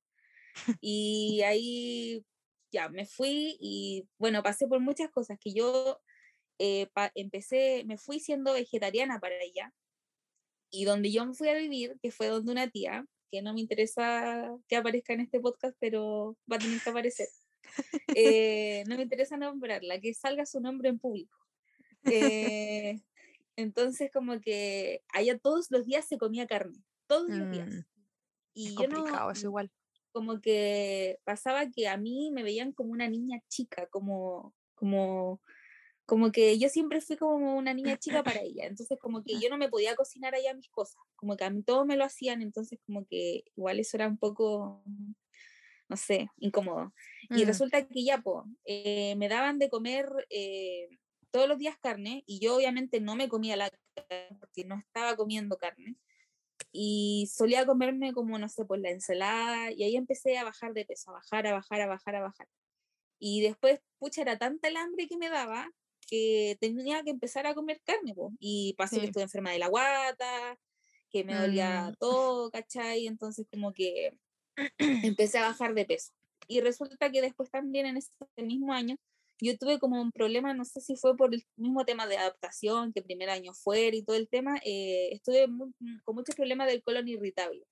(laughs) Y ahí ya me fui y bueno, pasé por muchas cosas que yo eh, empecé, me fui siendo vegetariana para allá y donde yo me fui a vivir, que fue donde una tía, que no me interesa que aparezca en este podcast, pero va a tener que aparecer. (laughs) Eh, no me interesa nombrarla, que salga su nombre en público. Eh, (laughs) entonces, como que allá todos los días se comía carne, todos los días. Mm, y es complicado, es igual. como que pasaba que a mí me veían como una niña chica, como, como, como que yo siempre fui como una niña chica para (laughs) ella, entonces como que yo no me podía cocinar allá mis cosas, como que a mí todo me lo hacían, entonces como que igual eso era un poco, no sé, incómodo. Y mm. resulta que ya, pues, me daban de comer eh, todos los días carne y yo obviamente no me comía la carne porque no estaba comiendo carne y solía comerme como, no sé, pues la ensalada y ahí empecé a bajar de peso, a bajar, a bajar, a bajar, a bajar. Y después, pucha, era tanta el hambre que me daba que tenía que empezar a comer carne, y pasó que estuve enferma de la guata, que me dolía mm. todo, ¿cachai? Entonces como que (clears throat) empecé a bajar de peso. Y resulta que después también en ese mismo año yo tuve como un problema, no sé si fue por el mismo tema de adaptación, que primer año fuera y todo el tema, eh, estuve mm, con muchos problemas del colon irritable.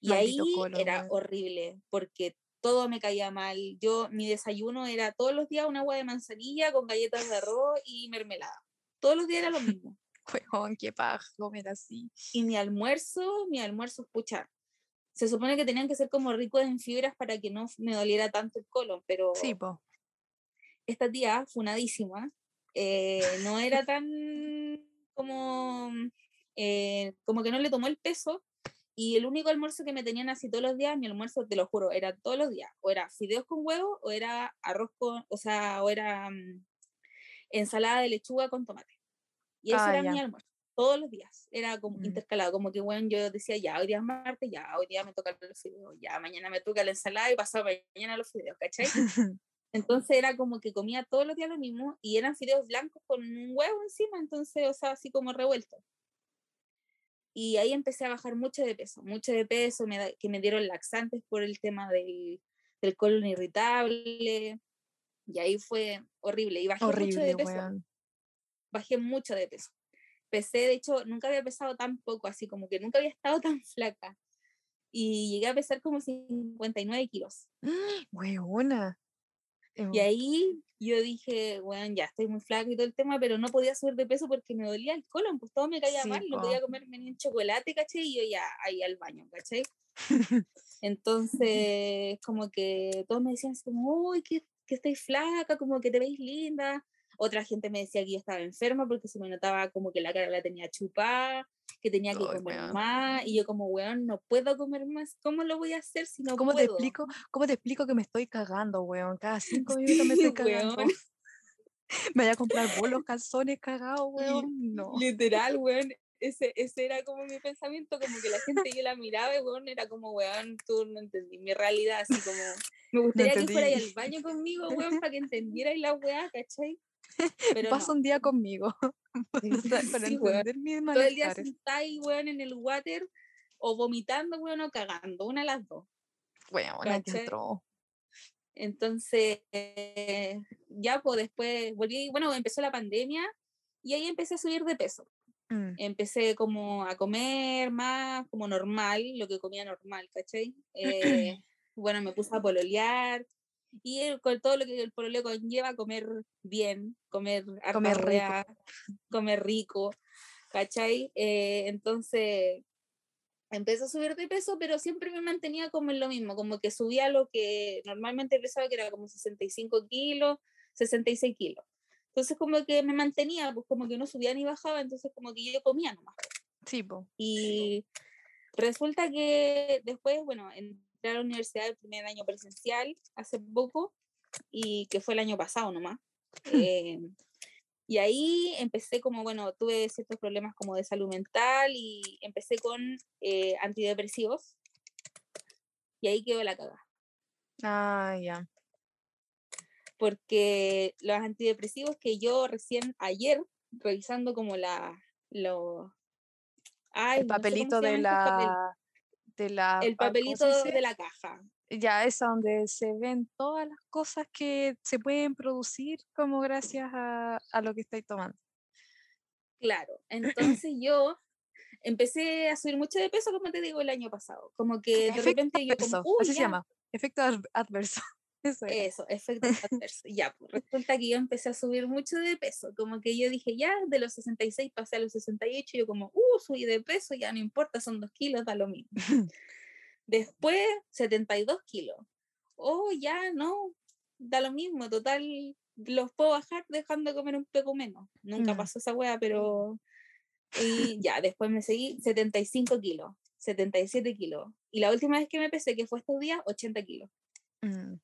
Y ahí era horrible, porque todo me caía mal. Yo, mi desayuno era todos los días un agua de manzanilla con galletas de arroz y mermelada. Todos los días era lo mismo. (laughs) Juegón, qué paja comer así. Y mi almuerzo, mi almuerzo, pucha, se supone que tenían que ser como ricos en fibras para que no me doliera tanto el colon, pero sí, po esta tía, funadísima, eh, no era tan como, eh, como que no le tomó el peso y el único almuerzo que me tenían así todos los días, mi almuerzo, te lo juro, era todos los días, o era fideos con huevo, o era arroz con, o sea, o era mm, ensalada de lechuga con tomate. Y eso ah, era mi almuerzo, todos los días, era como mm. intercalado, como que bueno, yo decía, ya, hoy día es martes, ya, hoy día me toca los fideos, ya, mañana me toca la ensalada y pasado mañana los fideos, ¿cachai? (laughs) Entonces era como que comía todos los días lo mismo y eran fideos blancos con un huevo encima, entonces, o sea, así como revuelto. Y ahí empecé a bajar mucho de peso, mucho de peso, que me dieron laxantes por el tema del, del colon irritable. Y ahí fue horrible. Y bajé mucho de peso. Bajé mucho de peso. Pesé, de hecho, nunca había pesado tan poco, así como que nunca había estado (laughs) tan flaca. Y llegué a pesar como 59 kilos. (gasps) Buena. Y ahí yo dije, bueno, ya estoy muy flaca y todo el tema, pero no podía subir de peso porque me dolía el colon, pues todo me caía mal, no podía comerme ni un chocolate, ¿caché? Y yo ya ahí al baño, ¿caché? (laughs) Entonces, como que todos me decían así como, uy, que, que estoy flaca, como que te veis linda. Otra gente me decía que yo estaba enferma porque se me notaba como que la cara la tenía chupada, que tenía que comer más, y yo como, weón, no puedo comer más, ¿cómo lo voy a hacer si no ¿Cómo puedo? Te explico, ¿Cómo te explico que me estoy cagando, weón? Cada cinco minutos me estoy (laughs) cagando. (laughs) me voy a comprar bolos, calzones cagados, weón. No. Literal, weón. Ese, ese era como mi pensamiento, como que la gente yo la miraba y weón, era como, weón, tú no entendí mi realidad, así como, (laughs) me gustaría que fuera al baño conmigo, weón, para que entendierais la weá, ¿cachai? Pero Pasa un día conmigo (laughs) para, (laughs) entender mis Todo el día sentáis, weón, en el water o vomitando, weón, o cagando, una de las dos. Bueno, entró. Entonces, ya pues después volví, bueno, empezó la pandemia y ahí empecé a subir de peso. Mm. Empecé como a comer más como normal, lo que comía normal, ¿cachai? (clears throat) Eh, bueno, me puse a pololear, y con todo lo que el pololeo conlleva, comer bien, comer, comer rico. comer rico, ¿cachai? Eh, entonces empecé a subir de peso, pero siempre me mantenía como en lo mismo, como que subía lo que normalmente pesaba, que era como 65 kilos, 66 kilos. Entonces como que me mantenía, pues como que no subía ni bajaba, entonces como que yo comía nomás. Sí, pues. Y resulta que después, bueno, en a la universidad el primer año presencial hace poco y que fue el año pasado nomás. Eh, y ahí empecé como, bueno, tuve ciertos problemas como de salud mental y empecé con eh, antidepresivos y ahí quedó la cagada. Ah, ya. Porque los antidepresivos que yo recién ayer, revisando como la, lo, el papelito de la la... El papelito de la caja. Ya, es donde se ven todas las cosas que se pueden producir como gracias a, a lo que estáis tomando. Claro, (clears throat) entonces yo empecé a subir mucho de peso, como te digo, el año pasado. Como que de repente yo como, así se llama, efecto adverso. Eso, Eso efecto (laughs) adverso. ya, pues resulta que yo empecé a subir mucho de peso. Como que yo dije, ya, de los 66 pasé a los 68. Y yo como, uh, subí de peso, ya no importa, son dos kilos, da lo mismo. (laughs) Después, 72 kilos. Oh, ya, no, da lo mismo, total, los puedo bajar dejando de comer un poco menos. Nunca mm. pasó esa wea, pero... Y ya, después me seguí 75 kilos, 77 kilos. Y la última vez que me pesé, que fue estos días, 80 kilos. Mm.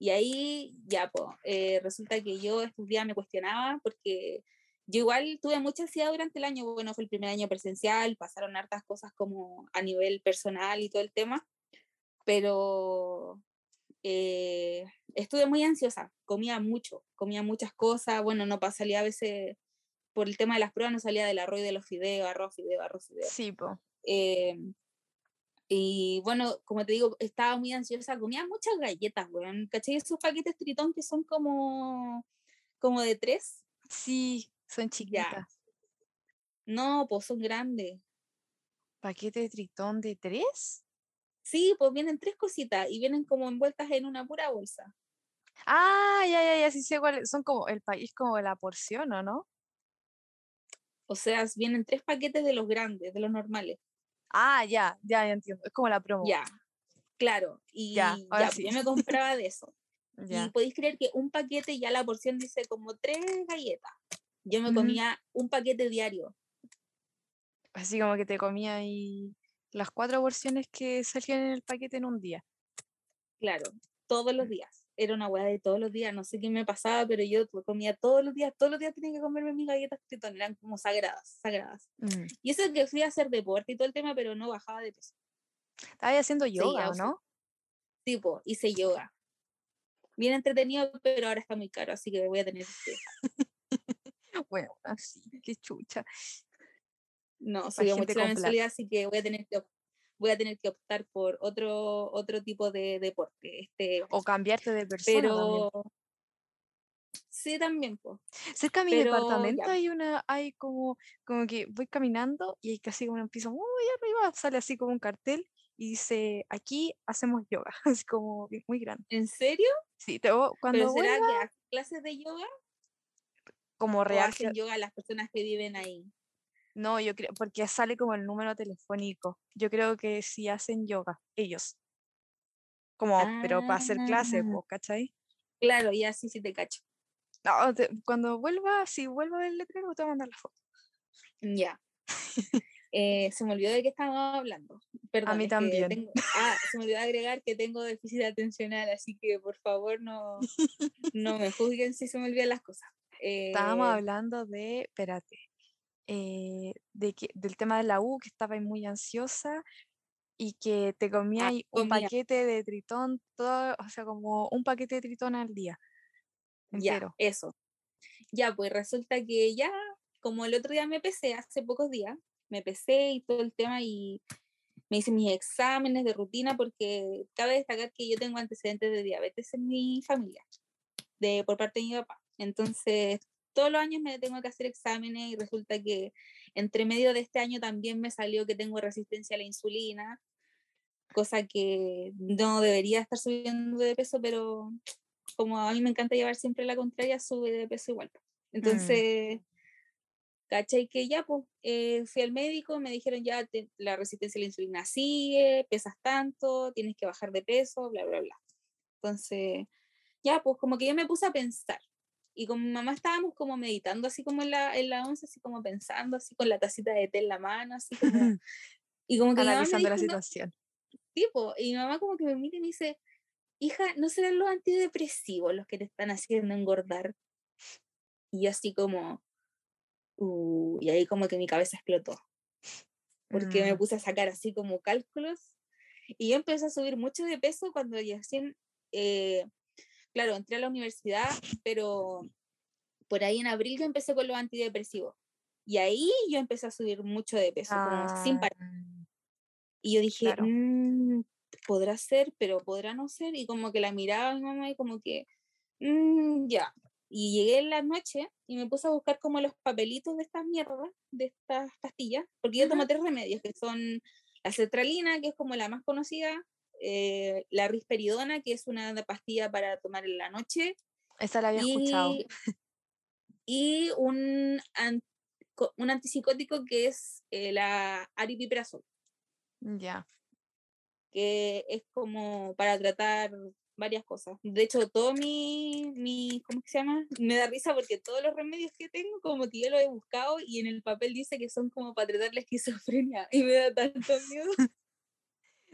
Y ahí ya, pues, resulta que yo estos días me cuestionaba porque yo igual tuve mucha ansiedad durante el año, bueno, fue el primer año presencial, pasaron hartas cosas como a nivel personal y todo el tema, pero eh, estuve muy ansiosa, comía mucho, comía muchas cosas, bueno, no salía a veces, por el tema de las pruebas, no salía del arroz y de los fideos, arroz, fideo, arroz, fideo. Sí, po. Eh, y bueno, como te digo, estaba muy ansiosa, comía muchas galletas, weón. ¿Cachai? Esos paquetes tritón que son como, como de tres. Sí, son chiquitas. No, pues son grandes. ¿Paquete de tritón de tres? Sí, pues vienen tres cositas y vienen como envueltas en una pura bolsa. Ah, ya, ya, ya, sí sé cuáles. Son como el país, como la porción, ¿o no? O sea, vienen tres paquetes de los grandes, de los normales. Ah, ya, ya, ya entiendo. Es como la promo. Ya, claro. Y ya, ya yo me compraba de eso. (laughs) Y podéis creer que un paquete, ya la porción dice como tres galletas. Yo me comía un paquete diario. Así como que te comía ahí las cuatro porciones que salían en el paquete en un día. Claro, todos los mm. días. Era una hueá de todos los días. No sé qué me pasaba, pero yo comía todos los días. Todos los días tenía que comerme mis galletas tritón. Eran como sagradas, sagradas. Mm. Y eso es que fui a hacer deporte y todo el tema, pero no bajaba de peso. Estaba haciendo yoga, no? Tipo, hice yoga. Bien entretenido, pero ahora está muy caro, así que voy a tener que (laughs) Bueno, así, qué chucha. No, soy mucho la mensualidad, así que voy a tener que voy a tener que optar por otro otro tipo de deporte. Este, o cambiarte de persona. Pero sí también, pues. Cerca de mi departamento hay una, hay como, como que voy caminando y hay casi como un piso muy arriba, sale así como un cartel y dice aquí hacemos yoga, (laughs) así como muy grande. ¿En serio? Sí, te, cuando ¿Pero será que clases de yoga? Como real. hacen yoga las personas que viven ahí. No, yo creo, porque sale como el número telefónico. Yo creo que sí hacen yoga, ellos. Como, pero para hacer clases, ah. ¿cachai? Claro, y así sí te cacho. No, cuando vuelva, si vuelvo del letrero, te voy a mandar la foto. Ya. (laughs) Eh, se me olvidó de qué estábamos hablando. Perdón, a mí también. ah, se me olvidó agregar que tengo déficit atencional, así que por favor no, no me juzguen si se me olvidan las cosas. Estábamos eh, hablando de, espérate, eh, de que, del tema de la U, que estaba muy ansiosa y que te comía ah, un paquete de tritón, todo, o sea, como un paquete de tritón al día. Ya, eso. Ya, pues resulta que ya, como el otro día me pesé, hace pocos días, me pesé y todo el tema y me hice mis exámenes de rutina porque cabe destacar que yo tengo antecedentes de diabetes en mi familia, de, por parte de mi papá. Entonces, todos los años me tengo que hacer exámenes y resulta que entre medio de este año también me salió que tengo resistencia a la insulina, cosa que no debería estar subiendo de peso, pero como a mí me encanta llevar siempre la contraria, sube de peso igual. Mm. Entonces, ¿cachai? Que ya, pues, eh, fui al médico, me dijeron ya la resistencia a la insulina sigue, pesas tanto, tienes que bajar de peso, bla, bla, bla. Entonces, ya, pues como que yo me puse a pensar, y con mi mamá estábamos como meditando así como en la, en la once, así como pensando, así con la tacita de té en la mano, así como... (laughs) y como que Analizando la situación. tipo, y mi mamá como que me mira y me dice, hija, ¿no serán los antidepresivos los que te están haciendo engordar? Y yo así como, uh, y ahí como que mi cabeza explotó. Porque me mm. puse a sacar así como cálculos. Y yo empecé a subir mucho de peso cuando ya recién eh, claro, entré a la universidad, pero por ahí en abril yo empecé con los antidepresivos. Y ahí yo empecé a subir mucho de peso, como sin parar. Ah. Y yo dije, mm, podrá ser, pero podrá no ser. Y como que la miraba a mi mamá y como que, mm, ya. Y llegué en la noche y me puse a buscar como los papelitos de estas mierdas, de estas pastillas, porque yo tomo tres remedios, que son la cetralina, que es como la más conocida, eh, la risperidona, que es una pastilla para tomar en la noche. Esa la había escuchado. Y un, un antipsicótico que es eh, la aripiprazol. Ya. que es como para tratar varias cosas. De hecho, todo mi, mi, ¿cómo se llama? Me da risa porque todos los remedios que tengo, como que yo los he buscado y en el papel dice que son como para tratar la esquizofrenia (laughs) y me da tanto miedo.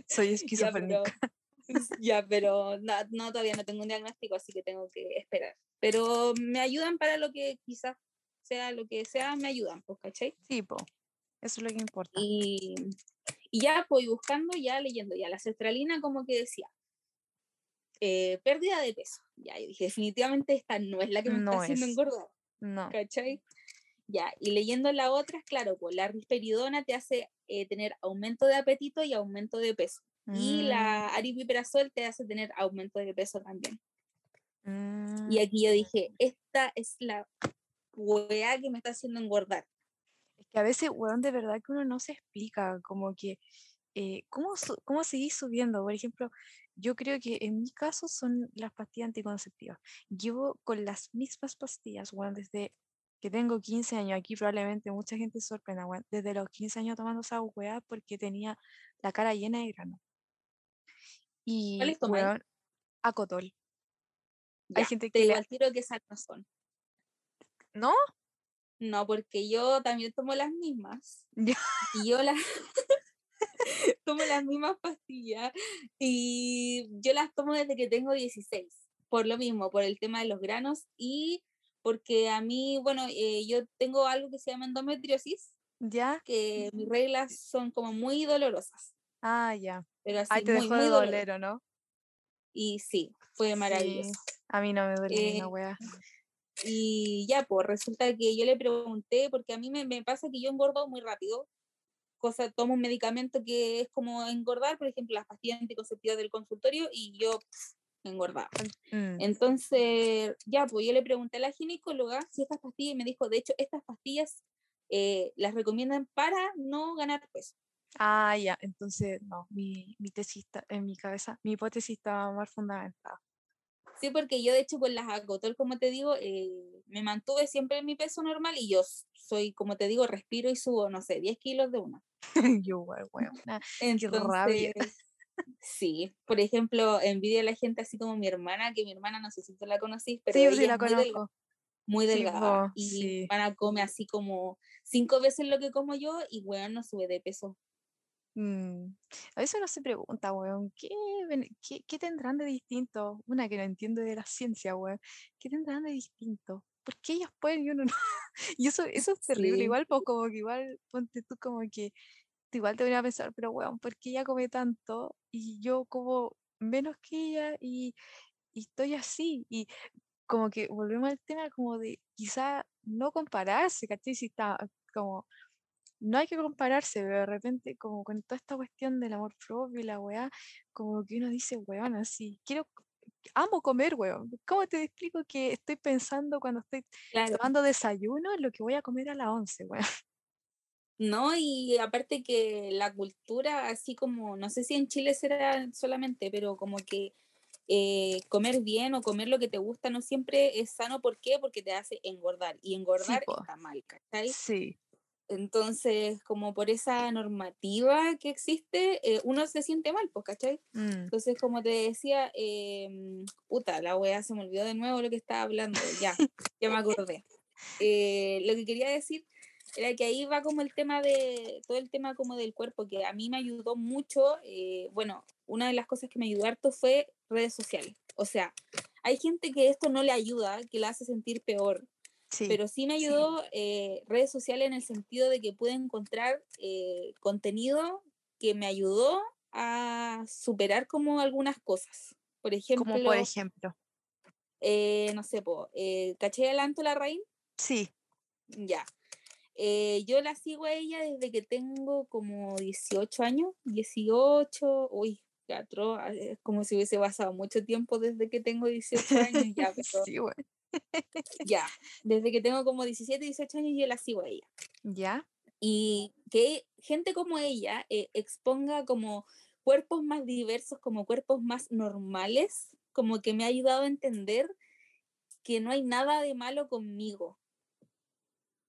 Soy esquizofrénica. (laughs) Ya, pero, (laughs) (laughs) no, todavía no tengo un diagnóstico, así que tengo que esperar. Pero me ayudan para lo que quizás sea lo que sea, me ayudan, pues, ¿cachai? Sí, po. Eso es lo que importa. Y, y ya voy buscando, ya leyendo, ya la cestralina como que decía, eh, pérdida de peso. Ya, yo dije, definitivamente esta no es la que me está haciendo engordar. No. ¿Cachai? Ya, y leyendo las otras, claro, pues la risperidona te hace eh, tener aumento de apetito y aumento de peso. Y la mm. aripiprazol te hace tener aumento de peso también. Y mm. aquí yo dije, esta es la weá que me está haciendo engordar. Es que a veces, weón, de verdad que uno no se explica, como que, eh, ¿cómo, ¿cómo seguís subiendo? Por ejemplo, yo creo que en mi caso son las pastillas anticonceptivas. Llevo con las mismas pastillas, bueno, desde que tengo 15 años. Aquí probablemente mucha gente se sorprenda, bueno, desde los 15 años tomando esa hueá porque tenía la cara llena de grano. Y, ¿Cuál es tu bueno, acotol. Hay gente que te le... tiro que esas no son. ¿No? No, porque yo también tomo las mismas. y yo las (laughs) tomo las mismas pastillas y yo las tomo desde que tengo 16, por lo mismo, por el tema de los granos y porque a mí, bueno, eh, yo tengo algo que se llama endometriosis, ya, que mis reglas son como muy dolorosas. Ah, ya. Pero así, te muy, dejó de doler, ¿no? Y sí, fue maravilloso. a mí no me duele una eh, wea. Y ya, pues resulta que yo le pregunté, porque a mí me, me, pasa que yo engordo muy rápido, cosa, tomo un medicamento que es como engordar, por ejemplo, las pastillas anticonceptivas del consultorio y yo engordaba. Mm. Entonces, ya, pues yo le pregunté a la ginecóloga si estas pastillas, y me dijo, de hecho, estas pastillas eh, las recomiendan para no ganar peso. Ah, ya, entonces, no, mi, mi tesis en mi cabeza, mi hipótesis estaba más fundamentada. Sí, porque yo de hecho con las Acotol, como te digo, eh, me mantuve siempre en mi peso normal y yo soy, como te digo, respiro y subo, no sé, 10 kilos de una. (laughs) yo, bueno, rabia. Sí, por ejemplo, envidia a la gente así como mi hermana, que mi hermana no sé si tú la conocís, pero sí, sí la conozco. Muy delgada. y mi hermana come así como cinco veces lo que como yo y weón no sube de peso. Mm, a veces uno se pregunta, weón, ¿qué, qué, qué tendrán de distinto? Una que no entiendo de la ciencia, weón. ¿Qué tendrán de distinto? ¿Por qué ellas pueden y uno no? (laughs) y eso, eso es terrible. Igual, pues, como que igual, ponte tú como que, igual te voy a pensar, pero weón, ¿por qué ella come tanto y yo como menos que ella y, y estoy así? Y como que volvemos al tema como de quizá no compararse, ¿cachai? Si está como no hay que compararse, pero de repente, como con toda esta cuestión del amor propio y la weá, como que uno dice, weón, así, quiero, amo comer, weón. ¿Cómo te explico que estoy pensando cuando estoy tomando desayuno en lo que voy a comer a las 11, weón? No, y aparte que la cultura, así como, no sé si en Chile será solamente, pero como que eh, comer bien o comer lo que te gusta no siempre es sano. ¿Por qué? Porque te hace engordar. Y engordar está mal, ¿cachai? Sí. Entonces, como por esa normativa que existe, eh, uno se siente mal, pues, ¿cachai? Mm. Entonces, como te decía, eh, puta, la wea se me olvidó de nuevo lo que estaba hablando, ya, ya me (laughs) acordé. Eh, lo que quería decir era que ahí va como el tema de, todo el tema como del cuerpo, que a mí me ayudó mucho, eh, bueno, una de las cosas que me ayudó harto fue redes sociales. O sea, hay gente que esto no le ayuda, que la hace sentir peor, pero sí me ayudó eh, redes sociales en el sentido de que pude encontrar eh, contenido que me ayudó a superar como algunas cosas. Por ejemplo. Como por ejemplo. Eh, no sé, po, ¿caché adelanto la raíz? Sí. Ya. Yo la sigo a ella desde que tengo como 18 años, 18, uy, teatro, es como si hubiese pasado mucho tiempo desde que tengo 18 años ya, (laughs) sí, bueno ya, desde que tengo como 17, 18 años yo la sigo a ella. Ya. Y que gente como ella eh, exponga como cuerpos más diversos, como cuerpos más normales, como que me ha ayudado a entender que no hay nada de malo conmigo.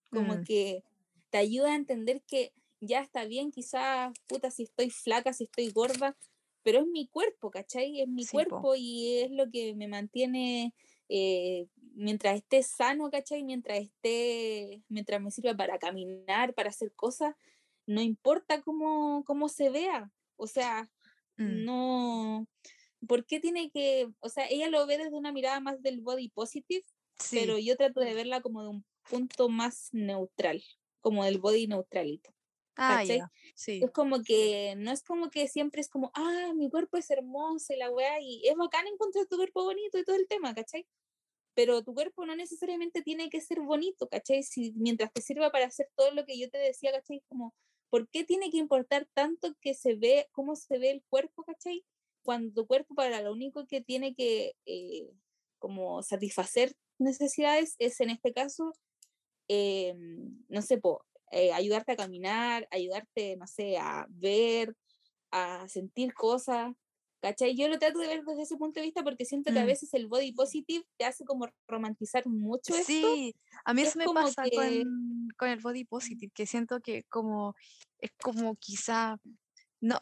Como mm. que te ayuda a entender que ya está bien, quizás, puta, si estoy flaca, si estoy gorda, pero es mi cuerpo, ¿cachai? Es mi cuerpo y es lo que me mantiene eh, mientras esté sano, ¿cachai? Mientras esté, mientras me sirva para caminar, para hacer cosas, no importa cómo, cómo se vea. O sea, mm. no, ¿por qué tiene que, o sea, ella lo ve desde una mirada más del body positive, pero yo trato de verla como de un punto más neutral, como del body neutrality. Ah, sí. Es como que, no es como que siempre es como, ah, mi cuerpo es hermoso y la weá, y es bacán encontrar tu cuerpo bonito y todo el tema, ¿cachai? Pero tu cuerpo no necesariamente tiene que ser bonito, ¿cachai? Si, mientras te sirva para hacer todo lo que yo te decía, ¿cachai? Como, ¿por qué tiene que importar tanto que se ve, cómo se ve el cuerpo, ¿cachai? Cuando tu cuerpo para lo único que tiene que, eh, como satisfacer necesidades es en este caso, eh, no sé, po, eh, ayudarte a caminar, ayudarte, no sé, a ver, a sentir cosas, ¿cachai? Yo lo trato de ver desde ese punto de vista porque siento que a mm. veces el body positive te hace como romantizar mucho esto. Sí, a mí eso me pasa con, con, el body positive, que siento que como, es como quizá, no,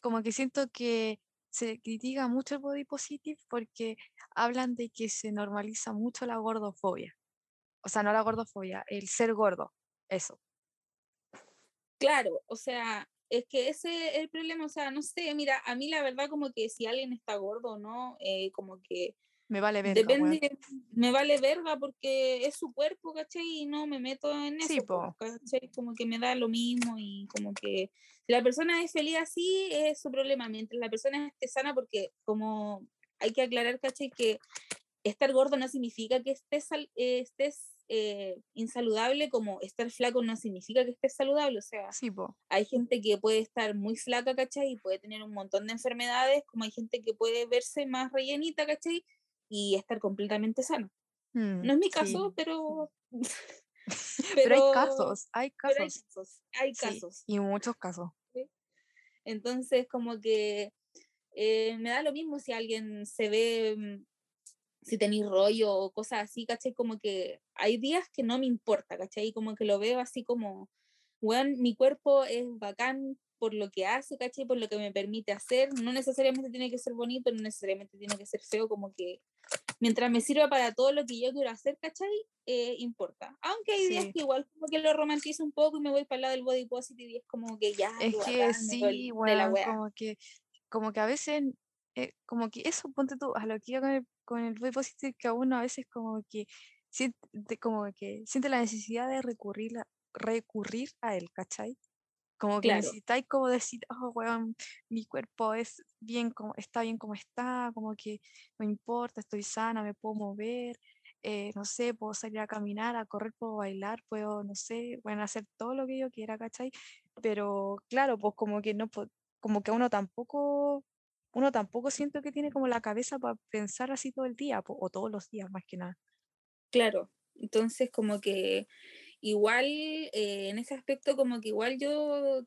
como que siento que se critica mucho el body positive porque hablan de que se normaliza mucho la gordofobia. O sea, no la gordofobia, el ser gordo, eso. Claro, o sea, es que ese es el problema, o sea, no sé, mira, a mí la verdad como que si alguien está gordo o no, eh, como que... Me vale verga. Depende, me vale verga porque es su cuerpo, ¿cachai? Y no me meto en eso, sí, ¿cachai? Como que me da lo mismo y como que si la persona es feliz así, es su problema, mientras la persona esté sana, porque como hay que aclarar, ¿cachai? Que estar gordo no significa que estés, eh, estés eh, insaludable como estar flaco no significa que estés saludable, o sea, hay gente que puede estar muy flaca, ¿cachai? Y puede tener un montón de enfermedades, como hay gente que puede verse más rellenita, ¿cachai? Y estar completamente sano. Mm, no es mi caso, pero... (laughs) (laughs) pero... hay casos, hay casos. hay casos, y muchos casos. Entonces, como que eh, me da lo mismo si alguien se ve mm, si tenéis rollo o cosas así, ¿cachai? Como que hay días que no me importa, ¿cachai? Como que lo veo así como, bueno, mi cuerpo es bacán por lo que hace, ¿cachai? Por lo que me permite hacer. No necesariamente tiene que ser bonito, no necesariamente tiene que ser feo, como que mientras me sirva para todo lo que yo quiero hacer, ¿cachai? Eh, importa. Aunque hay días que igual como que lo romantizo un poco y me voy para el lado del body positive y es como que ya. Es que sí, bueno, como que, como que a veces, eh, como que eso, ponte tú, a lo que yo con el con el body positive que a uno a veces como que siente, como que siente la necesidad de recurrir a, recurrir a él, ¿cachai? Como que necesitáis como decir, oh, weón, mi cuerpo es bien como, está bien como está, como que no importa, estoy sana, me puedo mover, eh, no sé, puedo salir a caminar, a correr, puedo bailar, puedo, no sé, bueno, hacer todo lo que yo quiera, ¿cachai? Pero claro, pues como que no, como que uno tampoco uno tampoco siento que tiene como la cabeza para pensar así todo el día, o todos los días más que nada. Claro, entonces como que igual eh, en ese aspecto como que igual yo,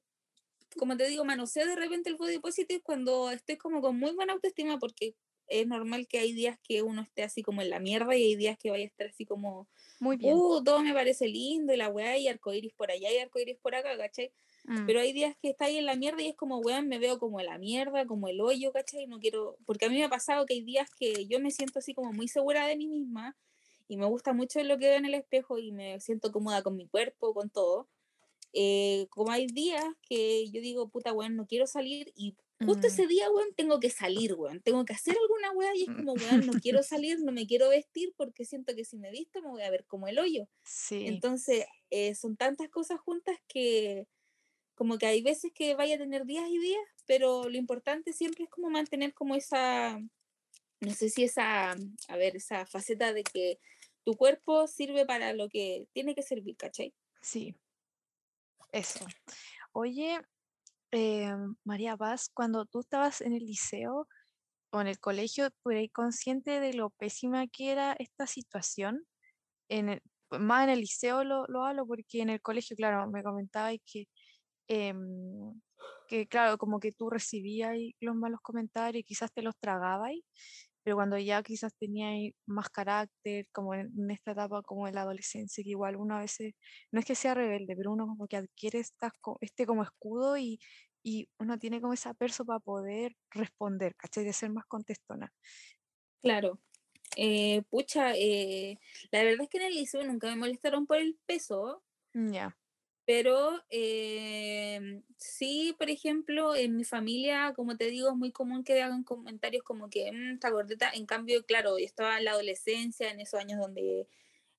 como te digo, manoseo de repente el body positive cuando estoy como con muy buena autoestima porque es normal que hay días que uno esté así como en la mierda y hay días que vaya a estar así como, muy bien. Uh, todo me parece lindo y la weá y arcoiris por allá y arcoiris por acá, ¿cachai? Mm. Pero hay días que está ahí en la mierda y es como, weón, me veo como la mierda, como el hoyo, ¿cachai? No quiero, porque a mí me ha pasado que hay días que yo me siento así como muy segura de mí misma y me gusta mucho lo que veo en el espejo y me siento cómoda con mi cuerpo, con todo. Eh, como hay días que yo digo, puta, weón, no quiero salir y justo mm. ese día, weón, tengo que salir, weón, tengo que hacer alguna weá y es mm. como, weón, no quiero (laughs) salir, no me quiero vestir porque siento que si me visto me voy a ver como el hoyo. Sí. Entonces, eh, son tantas cosas juntas que como que hay veces que vaya a tener días y días, pero lo importante siempre es como mantener como esa, no sé si esa, a ver, esa faceta de que tu cuerpo sirve para lo que tiene que servir, ¿cachai? Sí, eso. Oye, eh, María Paz, cuando tú estabas en el liceo o en el colegio, ¿tú eres consciente de lo pésima que era esta situación? En más en el liceo lo, lo hablo porque en el colegio, claro, me comentabas que Em, que claro, como que tú recibías los malos comentarios y quizás te los tragabas, pero cuando ya quizás tenías más carácter, como en, esta etapa como en la adolescencia, que igual uno a veces, no es que sea rebelde, pero uno como que adquiere estas, este como escudo y y uno tiene como esa perso para poder responder, ¿cachai? De ser más contestona. Claro. Eh, pucha, eh, la verdad es que en el liceo nunca me molestaron por el peso. Ya. Pero eh, sí, por ejemplo, en mi familia, como te digo, es muy común que hagan comentarios como que mmm, está gordita. En cambio, claro, yo estaba en la adolescencia, en esos años donde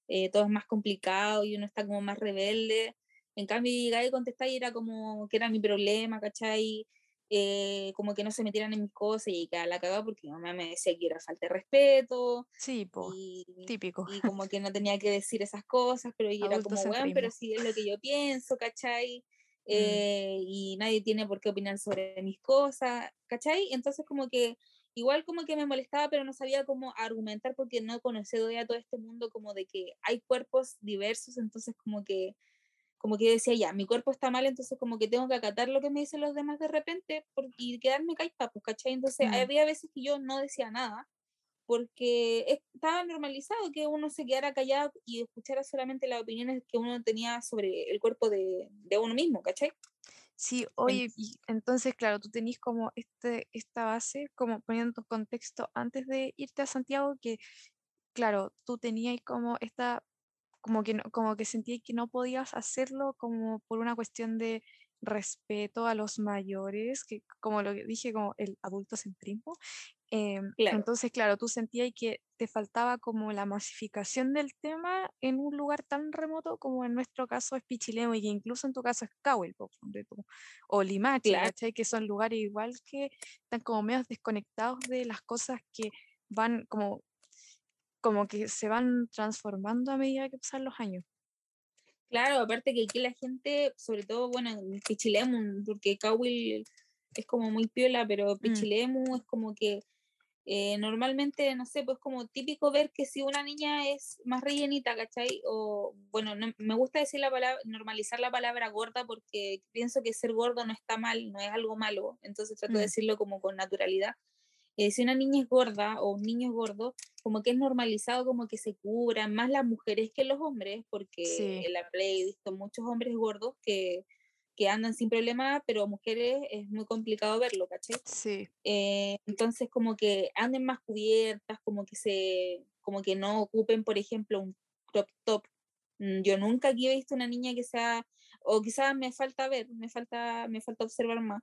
eh, todo es más complicado y uno está como más rebelde. En cambio, llegaba y contestaba y era como que era mi problema, ¿cachai? Eh, como que no se metieran en mis cosas y que la cagaba porque mi mamá me decía que era falta de respeto. Sí, típico. Y como que no tenía que decir esas cosas, pero ella era como, bueno, pero sí es lo que yo pienso, ¿cachai? (laughs) Mm. Eh, y nadie tiene por qué opinar sobre mis cosas, ¿cachai? Entonces como que igual como que me molestaba, pero no sabía cómo argumentar porque no conocía todavía todo este mundo como de que hay cuerpos diversos, entonces como que como que decía, ya, mi cuerpo está mal, entonces como que tengo que acatar lo que me dicen los demás de repente por, y quedarme caipa, pues, ¿cachai? Entonces mm. había veces que yo no decía nada, porque estaba normalizado que uno se quedara callado y escuchara solamente las opiniones que uno tenía sobre el cuerpo de, de uno mismo, ¿cachai? Sí, oye, y entonces, claro, tú tenés como este, esta base, como poniendo tu contexto antes de irte a Santiago, que, claro, tú tenías como esta como que, no, como que sentí que no podías hacerlo como por una cuestión de respeto a los mayores, que como lo dije, como el adulto centrismo. Eh, Entonces, claro, tú sentías que te faltaba como la masificación del tema en un lugar tan remoto como en nuestro caso es Pichilemu y que incluso en tu caso es Cowell o Limache, que son lugares igual que están como medio desconectados de las cosas que van como como que se van transformando a medida que pasan los años. Claro, aparte que aquí la gente, sobre todo, bueno, en Pichilemu, porque Cowell es como muy piola, pero mm. Pichilemu es como que eh, normalmente, no sé, pues como típico ver que si una niña es más rellenita, ¿cachai? O, bueno, no, me gusta decir la palabra, normalizar la palabra gorda porque pienso que ser gordo no está mal, no es algo malo, entonces trato de mm. decirlo como con naturalidad. Eh, si una niña es gorda o un niño es gordo, como que es normalizado como que se cubran más las mujeres que los hombres, porque en la play he visto muchos hombres gordos que, que andan sin problema, pero mujeres es muy complicado verlo, ¿cachai? Sí. Eh, entonces como que anden más cubiertas, como que se, como que no ocupen, por ejemplo, un crop top. Mm, yo nunca aquí he visto una niña que sea, o quizás me falta ver, me falta, me falta observar más,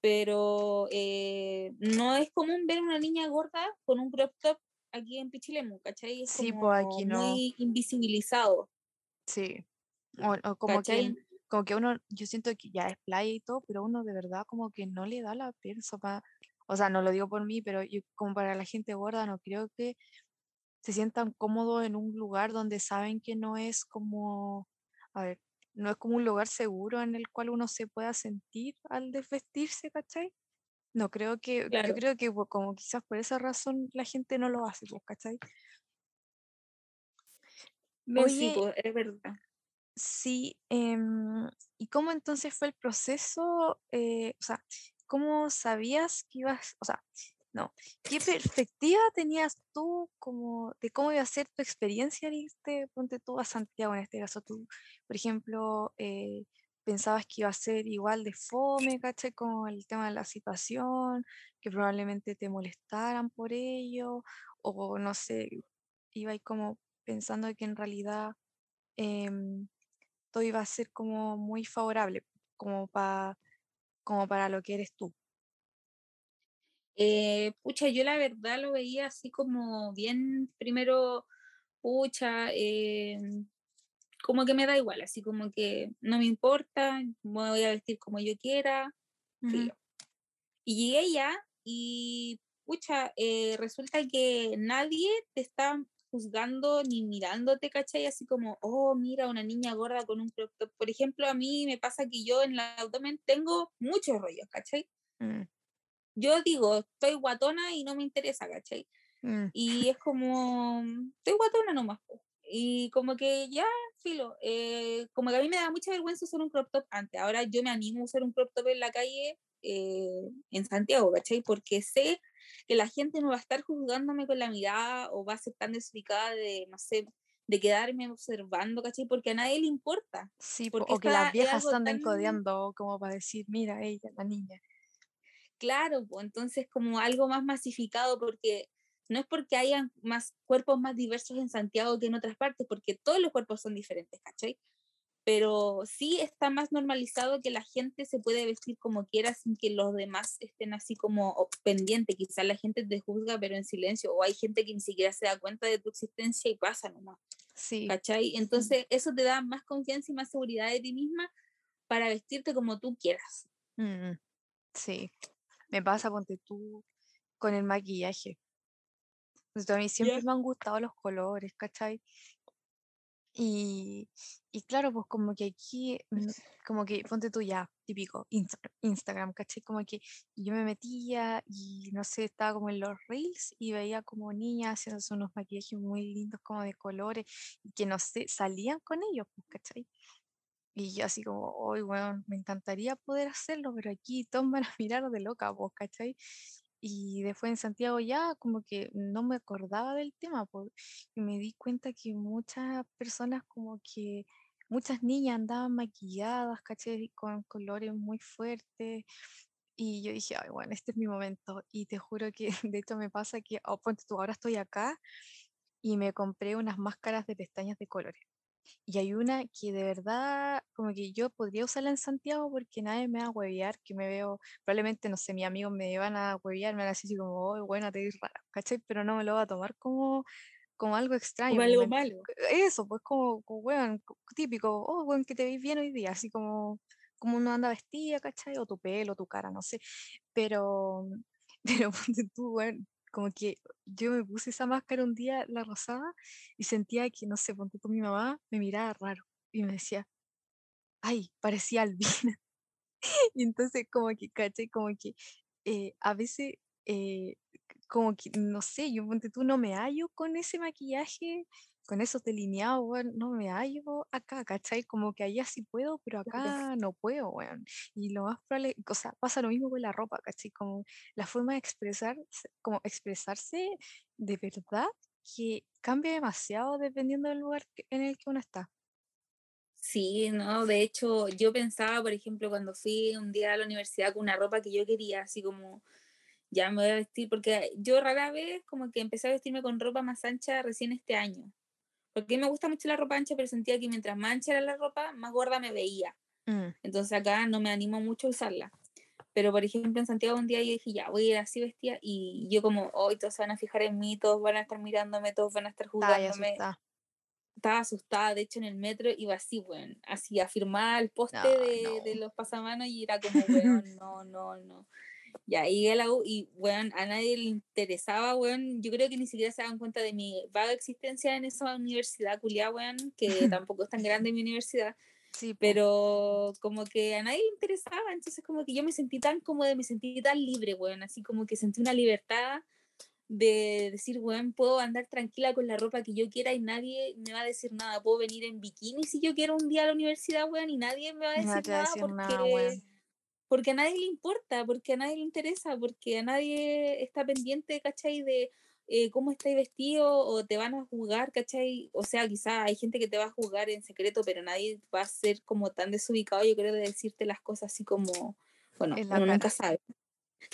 pero eh, no es común ver una niña gorda con un crop top aquí en Pichilemu, ¿cachai? Es sí, pues aquí no. Muy invisibilizado. Sí. O, como, que, como que uno, yo siento que ya es playa y todo, pero uno de verdad como que no le da la perso para, o sea, no lo digo por mí, pero yo como para la gente gorda no creo que se sientan cómodos en un lugar donde saben que no es como, a ver, no es como un lugar seguro en el cual uno se pueda sentir al desvestirse, ¿cachai? No creo que, yo creo que como quizás por esa razón la gente no lo hace, pues, ¿cachai? sí, pues, es verdad. Sí, em, ¿y cómo entonces fue el proceso? Eh, o sea, ¿cómo sabías que ibas, o sea, no. ¿Qué perspectiva tenías tú como de cómo iba a ser tu experiencia viste, ponte tú a Santiago en este caso? Tú, por ejemplo, eh, pensabas que iba a ser igual de fome, ¿cachai? Con el tema de la situación, que probablemente te molestaran por ello, o no sé, iba ahí como pensando que en realidad em, todo iba a ser como muy favorable, como, pa, como para lo que eres tú. Eh, pucha, yo la verdad lo veía así como bien, primero, pucha, eh, como que me da igual, así como que no me importa, me voy a vestir como yo quiera. Y llegué ya y, pucha, eh, resulta que nadie te está juzgando ni mirándote, ¿cachai? Así como, oh, mira, una niña gorda con un crop top. Por ejemplo, a mí me pasa que yo en el abdomen tengo muchos rollos, ¿cachai? Mm yo digo, estoy guatona y no me interesa, ¿cachai? Mm. Y es como, estoy guatona nomás. Y como que ya, filo, eh, como que a mí me da mucha vergüenza usar un crop top antes. Ahora yo me animo a usar un crop top en la calle eh, en Santiago, ¿cachai? Porque sé que la gente no va a estar juzgándome con la mirada o va a ser tan desubicada de, no sé, de quedarme observando, ¿cachai? Porque a nadie le importa. Sí, porque o que las viejas andan codeando como para decir, mira, ella, la niña. Claro, pues entonces como algo más masificado porque no es porque hayan más cuerpos más diversos en Santiago que en otras partes, porque todos los cuerpos son diferentes, ¿cachai? Pero sí está más normalizado que la gente se puede vestir como quiera sin que los demás estén así como pendientes. Quizás la gente te juzga, pero en silencio, o hay gente que ni siquiera se da cuenta de tu existencia y pasa nomás. Sí. ¿Cachai? Entonces eso te da más confianza y más seguridad de ti misma para vestirte como tú quieras. Mm, sí, me pasa, ponte tú con el maquillaje a mí siempre me han gustado los colores, ¿cachai? Y, y claro, pues como que aquí, mm, como que ponte tú ya, típico, Instagram, ¿cachai? Como que yo me metía y no sé, estaba como en los reels y veía como niñas haciendo unos maquillajes muy lindos como de colores y que no sé, salían con ellos, pues, ¿cachai? Y yo así como, hoy, bueno, me encantaría poder hacerlo, pero aquí todos van a (laughs) mirar de loca, vos, ¿cachai? Y después en Santiago ya como que no me acordaba del tema y me di cuenta que muchas personas como que muchas niñas andaban maquilladas, caché, con colores muy fuertes. Y yo dije, ay, bueno, este es mi momento. Y te juro que (laughs) de hecho me pasa que, oh, ponte tú, ahora estoy acá y me compré unas máscaras de pestañas de colores. Y hay una que de verdad, como que yo podría usarla en Santiago porque nadie me va a huevear, que me veo, probablemente, no sé, mis amigos me van a huevear, me van a decir como, oh, bueno, te ves rara, ¿cachai? Pero no me lo va a tomar como, como algo extraño. Como algo malo. Eso, pues como, como weón, típico, oh, weón, que te veis bien hoy día, así como, como uno anda vestida, ¿cachai? O tu pelo, tu cara, no sé. Pero, (laughs) pero tú, weón, como que yo me puse esa máscara un día, la rosada, y sentía que, no sé, ponte con mi mamá, me miraba raro y me decía, ay, parecía albina. (laughs) y entonces como que, caché, como que eh, a veces, eh, como que, no sé, yo ponte tú no me hallo con ese maquillaje con esos delineados, weón, no me hallo acá, ¿cachai? Como que allá sí puedo, pero acá no puedo, weón. Y lo más probable, o sea, pasa lo mismo con la ropa, ¿cachai? Como la forma de expresar, como expresarse de verdad que cambia demasiado dependiendo del lugar en el que uno está. Sí, no, de hecho yo pensaba, por ejemplo, cuando fui un día a la universidad con una ropa que yo quería, así como ya me voy a vestir, porque yo rara vez como que empecé a vestirme con ropa más ancha recién este año. Porque a mí me gusta mucho la ropa ancha, pero sentía que mientras más ancha era la ropa, más gorda me veía. Mm. Entonces acá no me animo mucho a usarla. Pero por ejemplo en Santiago un día yo dije, ya, voy a ir así vestida y yo como, hoy todos se van a fijar en mí, todos van a estar mirándome, todos van a estar jugándome. Estaba asustada, de hecho en el metro iba así, bueno, así a firmar el poste de, de, los pasamanos y era como, bueno, no, no, no. Ya llegué a la U y, weón, a nadie le interesaba, weón. Yo creo que ni siquiera se dan cuenta de mi vaga existencia en esa universidad culiada, weón, que (laughs) tampoco es tan grande mi universidad. Sí, pero como que a nadie le interesaba, entonces como que yo me sentí tan cómoda, me sentí tan libre, weón, así como que sentí una libertad de decir, weón, puedo andar tranquila con la ropa que yo quiera y nadie me va a decir nada, puedo venir en bikini si yo quiero un día a la universidad, weón, y nadie me va a decir, nada, porque porque a nadie le importa, porque a nadie le interesa, porque a nadie está pendiente, ¿cachai? De eh, cómo estáis vestido o te van a juzgar, ¿cachai? O sea, quizá hay gente que te va a juzgar en secreto, pero nadie va a ser como tan desubicado, yo creo, de decirte las cosas así como, bueno, uno nunca sabe.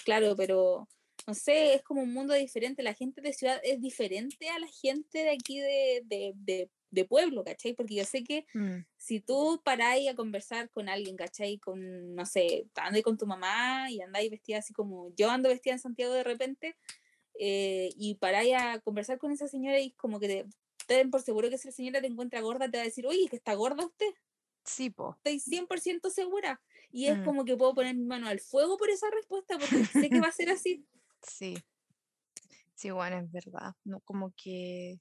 Claro, pero no sé, es como un mundo diferente. La gente de ciudad es diferente a la gente de aquí de, de, de de pueblo, ¿cachai? Porque yo sé que mm. si tú paráis a conversar con alguien, ¿cachai? Con, no sé, andáis con tu mamá y andáis vestida así como yo ando vestida en Santiago de repente, eh, y paráis a conversar con esa señora y como que te, den por seguro que si la señora te encuentra gorda, te va a decir, oye, que está gorda usted. Sí, po. Estoy 100% segura. Y es mm. como que puedo poner mi mano al fuego por esa respuesta, porque sé que va a ser así. (laughs) Sí. Sí, bueno, es verdad. No, como que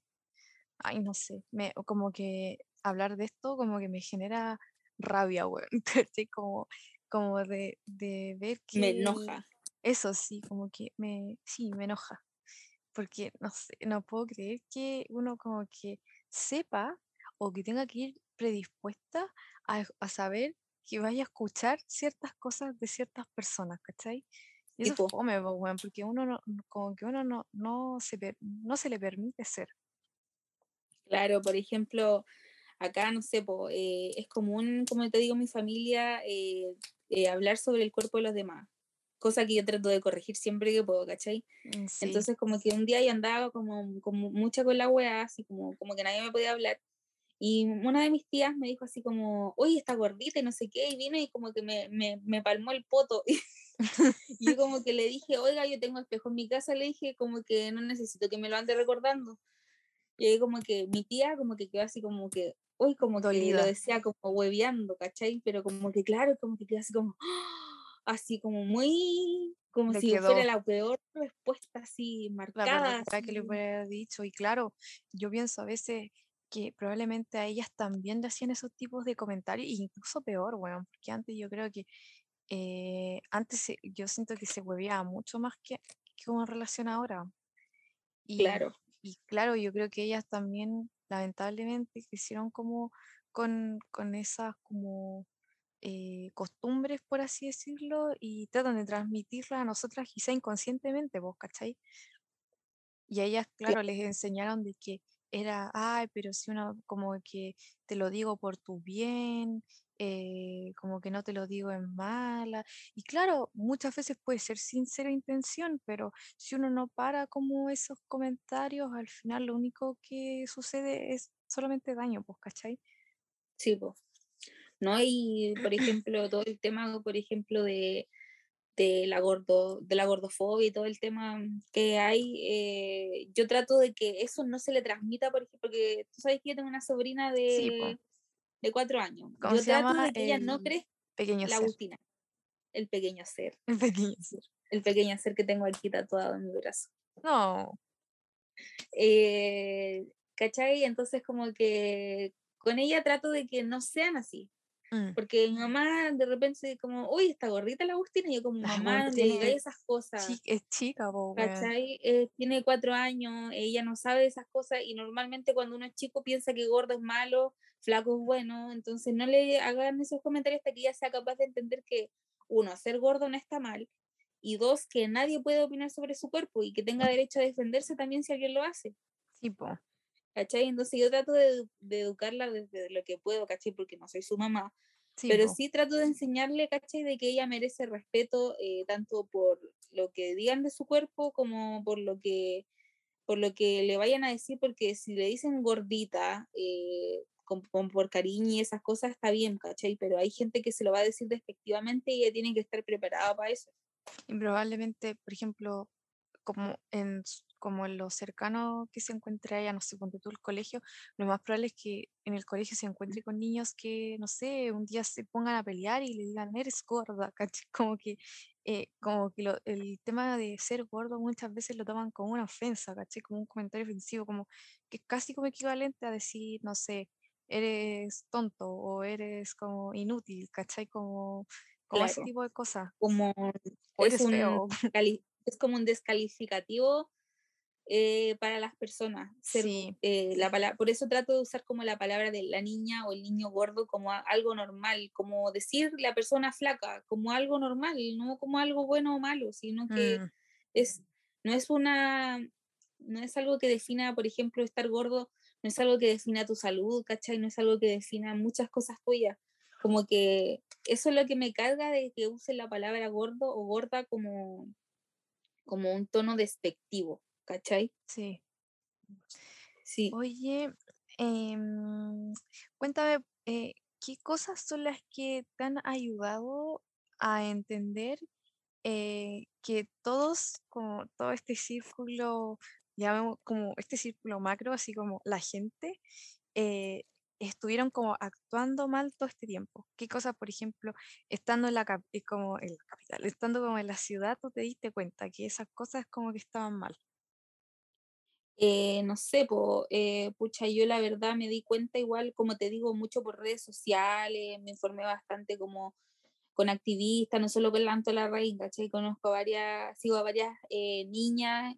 ay, no sé, me, como que hablar de esto como que me genera rabia, weón, (laughs) como, como de, de ver que... Me enoja. Eso sí, como que me, sí, me enoja, porque no sé, no puedo creer que uno como que sepa o que tenga que ir predispuesta a, a saber que vaya a escuchar ciertas cosas de ciertas personas, ¿cachai? Y eso es fome, porque uno no, como que uno no, no, se, no se le permite ser. Claro, por ejemplo, acá, no sé, eh, es común, como te digo, mi familia, eh, eh, hablar sobre el cuerpo de los demás, cosa que yo trato de corregir siempre que puedo, ¿cachai? Mm, Entonces, como que un día yo andaba como, como mucha con la weá, así como, como que nadie me podía hablar. Y una de mis tías me dijo así como, oye, está gordita y no sé qué, y vino y como que me, me, me palmó el poto. (laughs) y yo como que le dije, oiga, yo tengo espejo en mi casa, le dije como que no necesito que me lo ande recordando. Y ahí como que mi tía como que quedó así como que, uy, como que lo decía como hueveando, ¿cachai? Pero como que claro, como que quedó así como, (gasps) así como muy, como si fuera la peor respuesta así marcada. La que le hubiera dicho. Y claro, yo pienso a veces que probablemente a ellas también le hacían esos tipos de comentarios, incluso peor, bueno, porque antes yo creo que eh, antes yo siento que se hueveaba mucho más que, que una relación ahora. Y, claro. Y claro, yo creo que ellas también, lamentablemente, crecieron como con, con esas como eh, costumbres, por así decirlo, y tratan de transmitirlas a nosotras quizá inconscientemente, vos, ¿cachai? Y a ellas, claro, les enseñaron de que era, ay, pero si uno como que te lo digo por tu bien, eh, como que no te lo digo en mala. Y claro, muchas veces puede ser sincera intención, pero si uno no para como esos comentarios, al final lo único que sucede es solamente daño, pues, ¿cachai? Sí, pues. ¿No? Y, por ejemplo, todo el tema, por ejemplo, de de la, gordo, de la gordofobia y todo el tema que hay, eh, yo trato de que eso no se le transmita, por ejemplo, porque tú sabes que yo tengo una sobrina de, de cuatro años. Yo trato de que ella no crezca pequeño la Agustina, el pequeño ser. (laughs) El pequeño ser. El pequeño ser que tengo aquí tatuado en mi brazo. No. Eh, ¿Cachai? Entonces como que con ella trato de que no sean así. Mm. Porque mi mamá de repente como, uy, está gordita la Agustina, y yo como, mamá, le diga esas cosas. es chica, ¿cachai? Eh, tiene cuatro años, ella no sabe esas cosas, y normalmente cuando uno es chico piensa que gordo es malo, flaco es bueno, entonces no le hagan esos comentarios hasta que ella sea capaz de entender que, uno, ser gordo no está mal, y dos, que nadie puede opinar sobre su cuerpo y que tenga derecho a defenderse también si alguien lo hace. Sí, po. ¿cachai? Entonces yo trato de, educarla desde lo que puedo, ¿cachai? Porque no soy su mamá. Pero sí trato de enseñarle, ¿cachai? De que ella merece respeto eh, tanto por lo que digan de su cuerpo como por lo que por lo que le vayan a decir, porque si le dicen gordita, eh, con, por cariño y esas cosas está bien, ¿cachai? Pero hay gente que se lo va a decir despectivamente y ella tiene que estar preparada para eso. Y probablemente, por ejemplo, como en como en lo cercano que se encuentre ella, no sé, ponte tú el colegio, lo más probable es que en el colegio se encuentre con niños que, no sé, un día se pongan a pelear y le digan, eres gorda, (laughs) Como que, eh, como que el tema de ser gordo muchas veces lo toman como una ofensa, ¿cachai? Como un comentario ofensivo, como que es casi como equivalente a decir, no sé, eres tonto o eres como inútil, ¿cachai? Como, como ese tipo de cosas. Como es, un, es como un descalificativo eh, para las personas. Eh, la por eso trato de usar como la palabra de la niña o el niño gordo como algo normal, como decir la persona flaca como algo normal, no como algo bueno o malo, sino que mm. es, no es una, no es algo que defina, por ejemplo, estar gordo, no es algo que defina tu salud, ¿cachai? No es algo que defina muchas cosas tuyas. Como que eso es lo que me carga de que use la palabra gordo o gorda como, como un tono despectivo. ¿Cachai? Sí. Sí. Oye, em, cuéntame, eh, ¿qué cosas son las que te han ayudado a entender eh, que todos, como todo este círculo, llamemos como este círculo macro, así como la gente, eh, estuvieron como actuando mal todo este tiempo. ¿Qué cosas, por ejemplo, estando en la, como en la capital, estando como en la ciudad, tú te diste cuenta que esas cosas como que estaban mal? Eh, no sé, eh, pucha, yo la verdad me di cuenta igual, como te digo, mucho por redes sociales, me informé bastante como con activistas, no solo con la la Raíz, ¿cachai? Conozco varias, sigo a varias eh, niñas,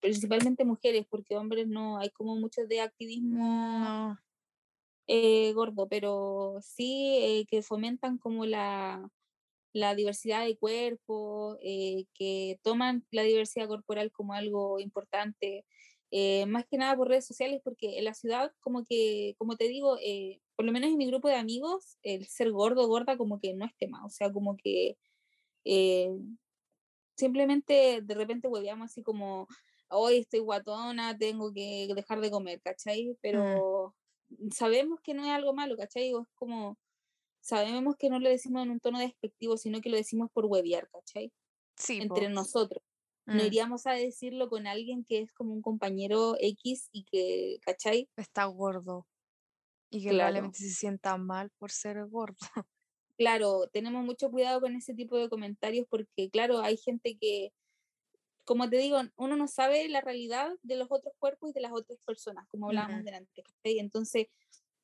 principalmente mujeres, porque hombres no, hay como muchos de activismo gordo, pero sí que fomentan como la, la diversidad de cuerpos, que toman la diversidad corporal como algo importante, eh, más que nada por redes sociales, porque en la ciudad, como que, como te digo, eh, por lo menos en mi grupo de amigos, el ser gordo o gorda como que no es tema, o sea, como que eh, simplemente de repente hueveamos así como, hoy estoy guatona, tengo que dejar de comer, ¿cachai? Mm. Pero sabemos que no es algo malo, ¿cachai? es como, sabemos que no lo decimos en un tono despectivo, sino que lo decimos por huevear, ¿cachai? Sí, Entre nosotros. No mm. iríamos a decirlo con alguien que es como un compañero X y que, ¿cachai? Está gordo. Y que probablemente se sienta mal por ser gordo. (laughs) Claro, tenemos mucho cuidado con ese tipo de comentarios porque, claro, hay gente que, como te digo, uno no sabe la realidad de los otros cuerpos y de las otras personas, como hablábamos delante. Entonces,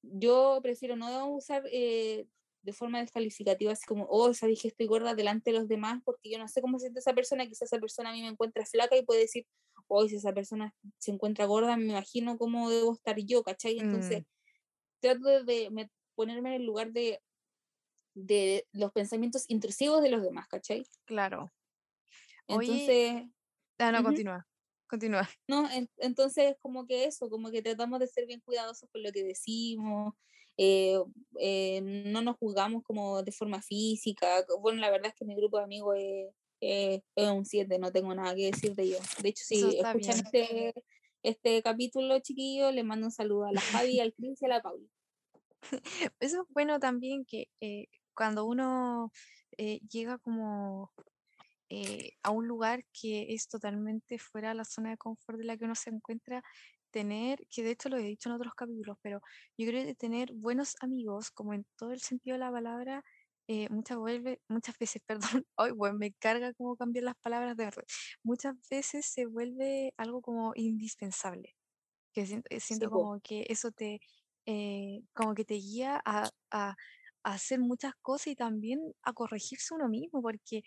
yo prefiero no usar eh, de forma descalificativa, así como, oh, sabes que estoy gorda delante de los demás, porque yo no sé cómo se siente esa persona, quizás esa persona a mí me encuentra flaca y puede decir, oh, si esa persona se encuentra gorda, me imagino cómo debo estar yo, ¿cachai? Entonces, mm. trato de, ponerme en el lugar de, de los pensamientos intrusivos de los demás, ¿cachai? Claro. Entonces... Ah, no, continúa. Continúa. No, entonces como que eso, como que tratamos de ser bien cuidadosos con lo que decimos, eh, eh, no nos juzgamos como de forma física. Bueno, la verdad es que mi grupo de amigos es, un 7, no tengo nada que decir de ellos. De hecho, si escuchan este, este, capítulo, chiquillo, le mando un saludo a la Javi, al Cris y a la Pauli. (laughs) Eso es bueno también que eh, cuando uno llega como a un lugar que es totalmente fuera de la zona de confort de la que uno se encuentra, tener, que de hecho lo he dicho en otros capítulos, pero yo creo que tener buenos amigos, como en todo el sentido de la palabra, eh, muchas, vuelve, muchas veces, (laughs) perdón, hoy bueno, me carga como cambiar las palabras de verdad, muchas veces se vuelve algo como indispensable, que siento, eh, siento como que eso te, eh, como que te guía a, a, a, hacer muchas cosas y también a corregirse uno mismo, porque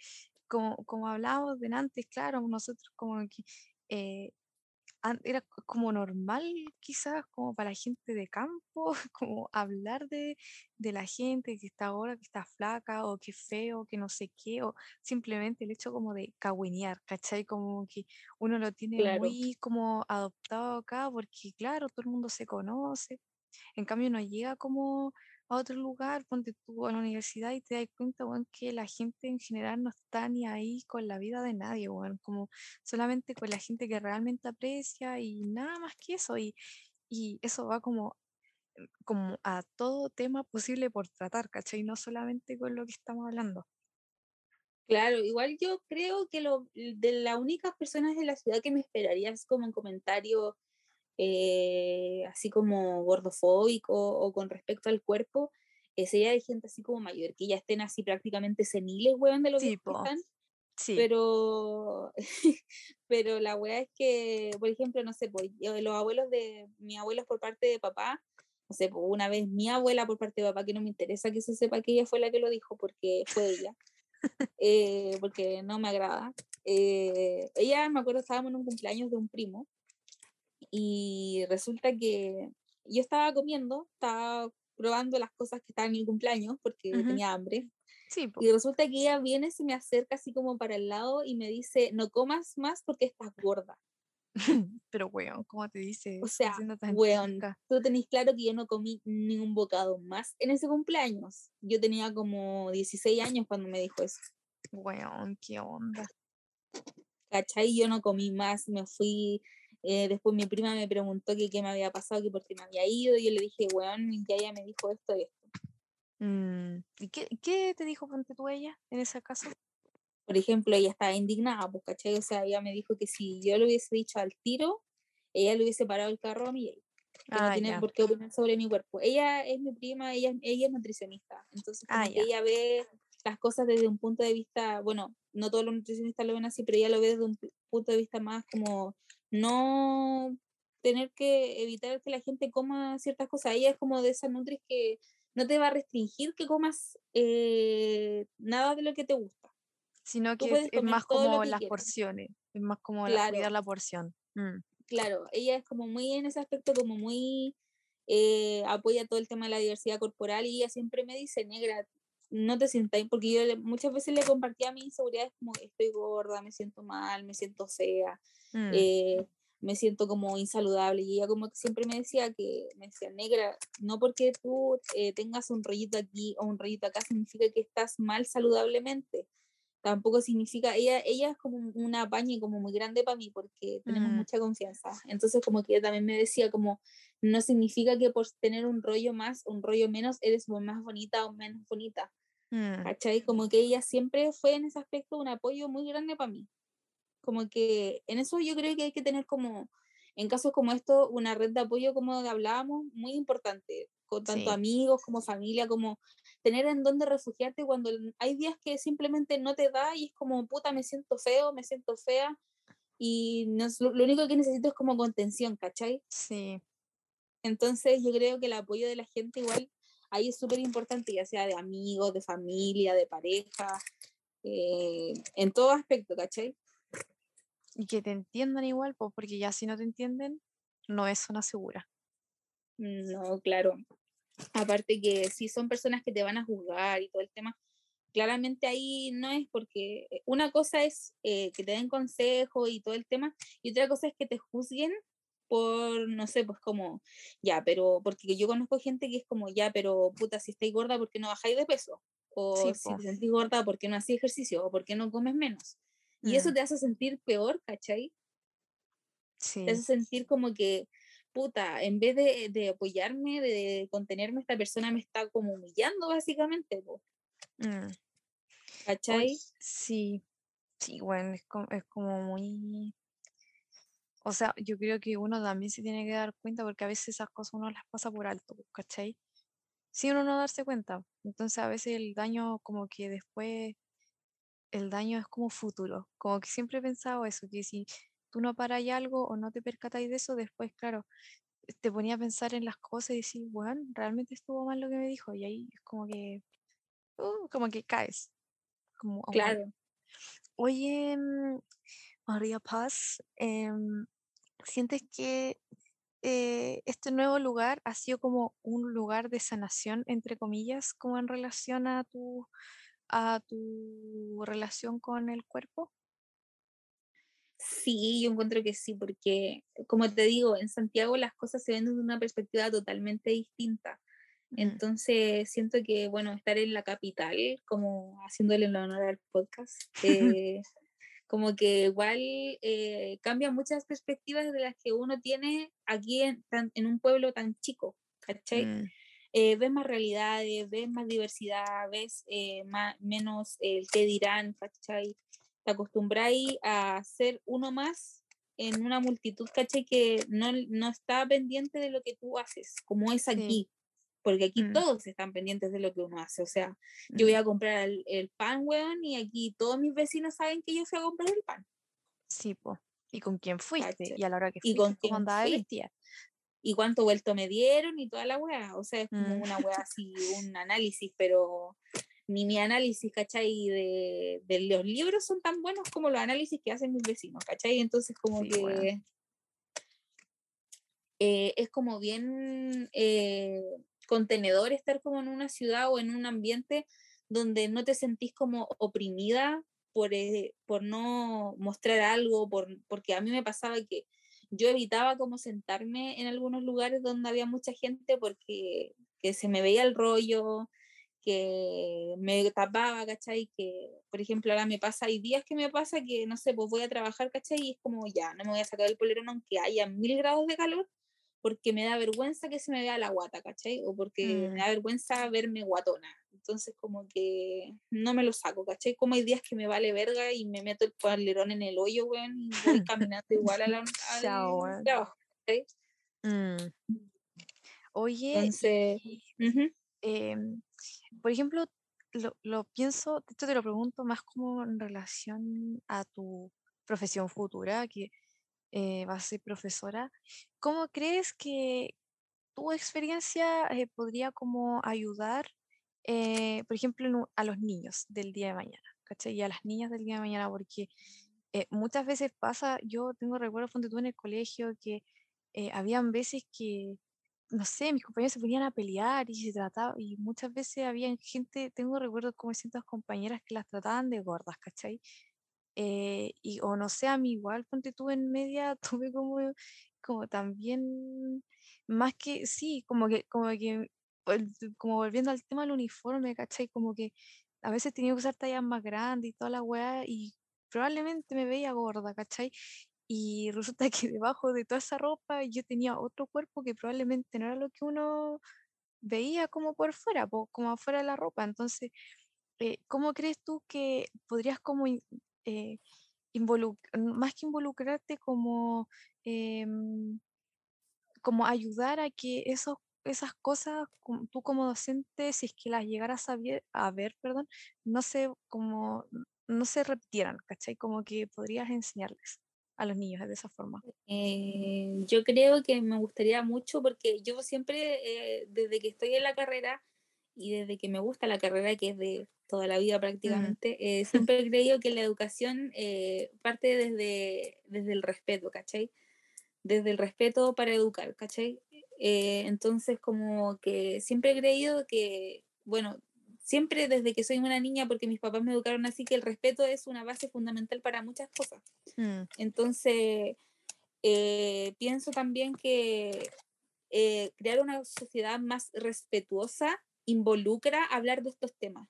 como, como hablábamos de antes, claro, nosotros como que era como normal quizás como para gente de campo, (laughs) como hablar de, la gente que está ahora, que está flaca o que feo, que no sé qué, o simplemente el hecho como de cagüinear, ¿cachai? Como que uno lo tiene muy como adoptado acá porque claro, todo el mundo se conoce, en cambio no llega como a otro lugar, ponte tú a la universidad y te das cuenta, bueno, que la gente en general no está ni ahí con la vida de nadie, bueno, como solamente con la gente que realmente aprecia y nada más que eso. Y, y eso va como, como a todo tema posible por tratar, ¿cachai? No solamente con lo que estamos hablando. Claro, igual yo creo que lo, de las únicas personas de la ciudad que me esperarías como en comentario eh, así como gordofóbico o con respecto al cuerpo, eh, sería de gente así como mayor, que ya estén así prácticamente seniles, weón, de lo que (laughs) están. Sí. Pero, (laughs) pero la weá es que, por ejemplo, no sé, pues, los abuelos de, mi abuelos por parte de papá, no sé, pues, una vez mi abuela por parte de papá, que no me interesa que se sepa que ella fue la que lo dijo, porque fue ella, (laughs) eh, porque no me agrada. ella, me acuerdo, estábamos en un cumpleaños de un primo, y resulta que yo estaba comiendo, estaba probando las cosas que estaban en mi cumpleaños porque tenía hambre. Sí, y resulta que ella viene, se me acerca así como para el lado y me dice, no comas más porque estás gorda. (laughs) Pero, weón, ¿cómo te dice? O sea, weón, tú tenés claro que yo no comí ningún bocado más en ese cumpleaños. Yo tenía como 16 años cuando me dijo eso. Weón, qué onda. ¿Cachai? Yo no comí más, me fui eh, después mi prima me preguntó que qué me había pasado, que por qué me había ido, y yo le dije, weón, ya ella me dijo esto y esto. Mm, ¿Y qué, qué, te dijo ponte tú ella en ese caso? Por ejemplo, ella estaba indignada, pues, ¿cachai? O sea, ella me dijo que si yo le hubiese dicho al tiro, ella le hubiese parado el carro a mí. Que no ah, tiene por qué opinar sobre mi cuerpo. Ella es mi prima, ella, ella es nutricionista. Entonces, ah, ella ve las cosas desde un punto de vista, bueno, no todos los nutricionistas lo ven así, pero ella lo ve desde un punto de vista más como no tener que evitar que la gente coma ciertas cosas. Ella es como de esas nutris que no te va a restringir que comas eh, nada de lo que te gusta. Sino que es más como las porciones, es más como cuidar la porción. Mm. Claro, ella es como muy en ese aspecto, como muy eh, apoya todo el tema de la diversidad corporal y ella siempre me dice, negra, no te sientas, porque yo muchas veces le compartía mis inseguridades como estoy gorda, me siento mal, me siento fea, mm. eh, me siento como insaludable. Y ella como que siempre me decía que, me decía, negra, no porque tú eh, tengas un rollito aquí o un rollito acá significa que estás mal saludablemente. Tampoco significa, ella, ella es como una paña como muy grande para mí porque tenemos mm. mucha confianza. Entonces como que ella también me decía como, no significa que por tener un rollo más, un rollo menos, eres más bonita o menos bonita. Mm. ¿Cachai? Como que ella siempre fue en ese aspecto un apoyo muy grande para mí. Como que en eso yo creo que hay que tener como, en casos como esto, una red de apoyo, como hablábamos, muy importante, con tanto amigos como familia, como tener en dónde refugiarte cuando hay días que simplemente no te da y es como, puta, me siento feo, me siento fea, y no, lo, único que necesito es como contención, ¿cachai? Sí. Entonces yo creo que el apoyo de la gente igual ahí es súper importante, ya sea de amigos, de familia, de pareja, eh, en todo aspecto, ¿cachai? Y que te entiendan igual, pues, porque ya si no te entienden, no es una segura. No, claro. Aparte que si son personas que te van a juzgar y todo el tema, claramente ahí no es porque una cosa es eh, que te den consejo y todo el tema, y otra cosa es que te juzguen por, no sé, pues como, ya, pero, porque yo conozco gente que es como, ya, pero puta, si estáis gorda, ¿por qué no bajáis de peso? O si te sentís gorda, ¿por qué no hacéis ejercicio? O ¿por qué no comes menos? Y eso mm. te hace sentir peor, ¿cachai? Sí. Te hace sentir como que, puta, en vez de, de apoyarme, de, contenerme, esta persona me está como humillando, básicamente. Mm. ¿Cachai? sí, sí, bueno, es como, es como muy... O sea, yo creo que uno también se tiene que dar cuenta porque a veces esas cosas uno las pasa por alto, ¿cachai? Si uno no darse cuenta. Entonces a veces el daño como que después el daño es como futuro. Como que siempre he pensado eso, que si tú no paráis algo o no te percatáis de eso, después, claro, te ponía a pensar en las cosas y decir, bueno, realmente estuvo mal lo que me dijo. Y ahí es como que, uh, como que caes. Como, claro. Oye, mm, María Paz, em, ¿sientes que eh, este nuevo lugar ha sido como un lugar de sanación, entre comillas, como en relación a tu a tu relación con el cuerpo? Sí, yo encuentro que sí, porque como te digo, en Santiago las cosas se ven desde una perspectiva totalmente distinta. Entonces siento que, bueno, estar en la capital, como haciéndole el honor al podcast, (laughs) eh, como que igual eh, cambia muchas perspectivas de las que uno tiene aquí en, en un pueblo tan chico, ¿cachai? Mm. Eh, ves más realidades, ves más diversidad, ves eh, más, menos el que dirán, ¿cachai? Te acostumbráis a ser uno más en una multitud, ¿cachai? Que no, no está pendiente de lo que tú haces, como es aquí. Porque aquí mm. todos están pendientes de lo que uno hace. O sea, yo voy mm. a comprar el, pan, weón, y aquí todos mis vecinos saben que yo fui a comprar el pan. Sí, po. ¿Y con quién fuiste? Y a la hora que fuiste, ¿Y con quién andaba y cuánto vuelto me dieron y toda la weá. O sea, es como una weá (laughs) así, un análisis, pero ni mi análisis, ¿cachai? De, de, los libros son tan buenos como los análisis que hacen mis vecinos, ¿cachai? Entonces, como que. Eh, es como bien eh, contenedor estar como en una ciudad o en un ambiente donde no te sentís como oprimida por, eh, por no mostrar algo, por, porque a mí me pasaba que yo evitaba como sentarme en algunos lugares donde había mucha gente porque que se me veía el rollo, que me tapaba, ¿cachai? Que, por ejemplo, ahora me pasa, hay días que me pasa que, no sé, pues voy a trabajar, ¿cachai? Y es como, ya, no me voy a sacar el polerón aunque haya mil grados de calor, porque me da vergüenza que se me vea la guata, ¿cachai? O porque me mm. da vergüenza verme guatona. Entonces, como que no me lo saco, ¿cachai? Como hay días que me vale verga y me meto el polerón en el hoyo, weón, y voy (laughs) caminando igual a la, al trabajo, ¿cachai? Mm. Oye, em, por ejemplo, lo, lo, pienso, esto te lo pregunto más como en relación a tu profesión futura, que eh, vas a ser profesora. ¿Cómo crees que tu experiencia eh, podría como ayudar eh, por ejemplo, a los niños del día de mañana, ¿cachai? Y a las niñas del día de mañana, porque eh, muchas veces pasa, yo tengo recuerdos cuando tú en el colegio que eh, habían veces que, no sé, mis compañeros se ponían a pelear y se trataba, y muchas veces había gente, tengo recuerdos como ciertas compañeras que las trataban de gordas, ¿cachai? Eh, y, o no sé, a mí igual, ponte tú en media, (laughs) tuve como, como también, más que, sí, como que, como que, como volviendo al tema del uniforme, ¿cachai? Como que a veces tenía que usar tallas más grandes y toda la weá, y probablemente me veía gorda, ¿cachai? Y resulta (laughs) que debajo de toda esa ropa yo tenía otro cuerpo que probablemente no era lo que uno veía como por fuera, como afuera de la ropa. Entonces, eh, ¿cómo crees tú que podrías como eh, más que involucrarte como, em, como ayudar a que esos, esas cosas, tú como docente, si es que las llegaras a ver, a ver perdón, no se, como, no se repitieran, ¿cachai? Como que podrías enseñarles a los niños de esa forma. Eh, yo creo que me gustaría mucho porque yo siempre, eh, desde que estoy en la carrera y desde que me gusta la carrera, que es de toda la vida mm. prácticamente, eh, (laughs) siempre he creído que la educación parte desde, desde el respeto, ¿cachai? Desde el respeto para educar, ¿cachai? Entonces, como que siempre he creído que, bueno, siempre desde que soy una niña, porque mis papás me educaron así, que el respeto es una base fundamental para muchas cosas. Mm. Entonces, eh, pienso también que eh, crear una sociedad más respetuosa involucra hablar de estos temas.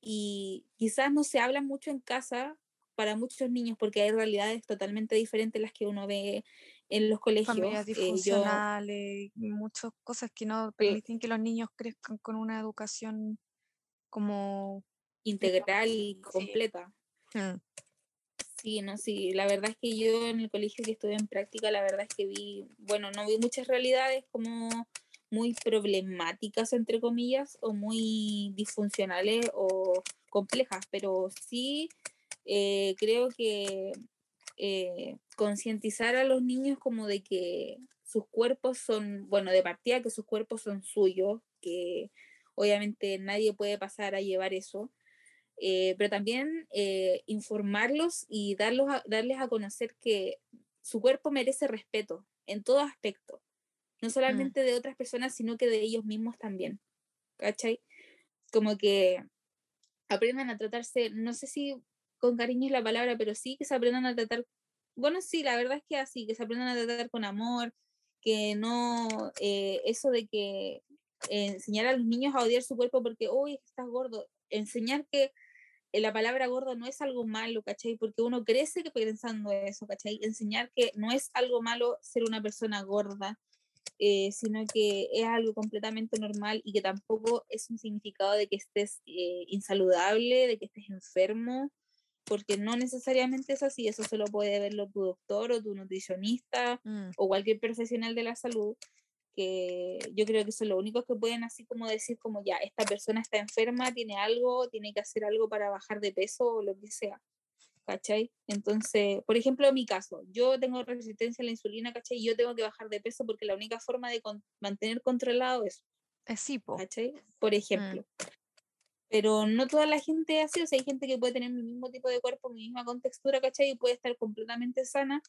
Y quizás no se habla mucho en casa para muchos niños porque hay realidades totalmente diferentes las que uno ve en los colegios. Familias eh, disfuncionales, muchas cosas que no permiten que los niños crezcan con una educación como integral y completa. Mm. Sí. no, sí, la verdad es que yo en el colegio que estuve en práctica, la verdad es que vi, bueno, no vi muchas realidades como muy problemáticas, entre comillas, o muy disfuncionales o complejas, pero sí eh, creo que eh, concientizar a los niños como de que sus cuerpos son, bueno, de partida que sus cuerpos son suyos, que obviamente nadie puede pasar a llevar eso, eh, pero también eh, informarlos y darlos darles a conocer que su cuerpo merece respeto en todo aspecto, no mm. solamente de otras personas, sino que de ellos mismos también, ¿cachai? Como que aprendan a tratarse, no sé si con cariño es la palabra, pero sí que se aprendan a tratar, bueno, sí, la verdad es que así, que se aprendan a tratar con amor, que no, eh, eso de que enseñar a los niños a odiar su cuerpo porque, uy, estás gordo, enseñar que eh, la palabra gordo no es algo malo, ¿cachai? Porque uno crece pensando eso, ¿cachai? Enseñar que no es algo malo ser una persona gorda, eh, sino que es algo completamente normal y que tampoco es un significado de que estés insaludable, de que estés enfermo, porque no necesariamente es así, eso solo puede verlo tu doctor o tu nutricionista mm. o cualquier profesional de la salud, que yo creo que son los únicos que pueden así como decir como ya, esta persona está enferma, tiene algo, tiene que hacer algo para bajar de peso o lo que sea. ¿Cachai? Entonces, por ejemplo, en mi caso, yo tengo resistencia a la insulina, ¿cachai? Y yo tengo que bajar de peso porque la única forma de mantener controlado es... Es sí, ¿cachai? Por mm. Pero no toda la gente así, o sea, hay gente que puede tener el mismo tipo de cuerpo, mi misma contextura, ¿cachai? Y puede estar completamente sana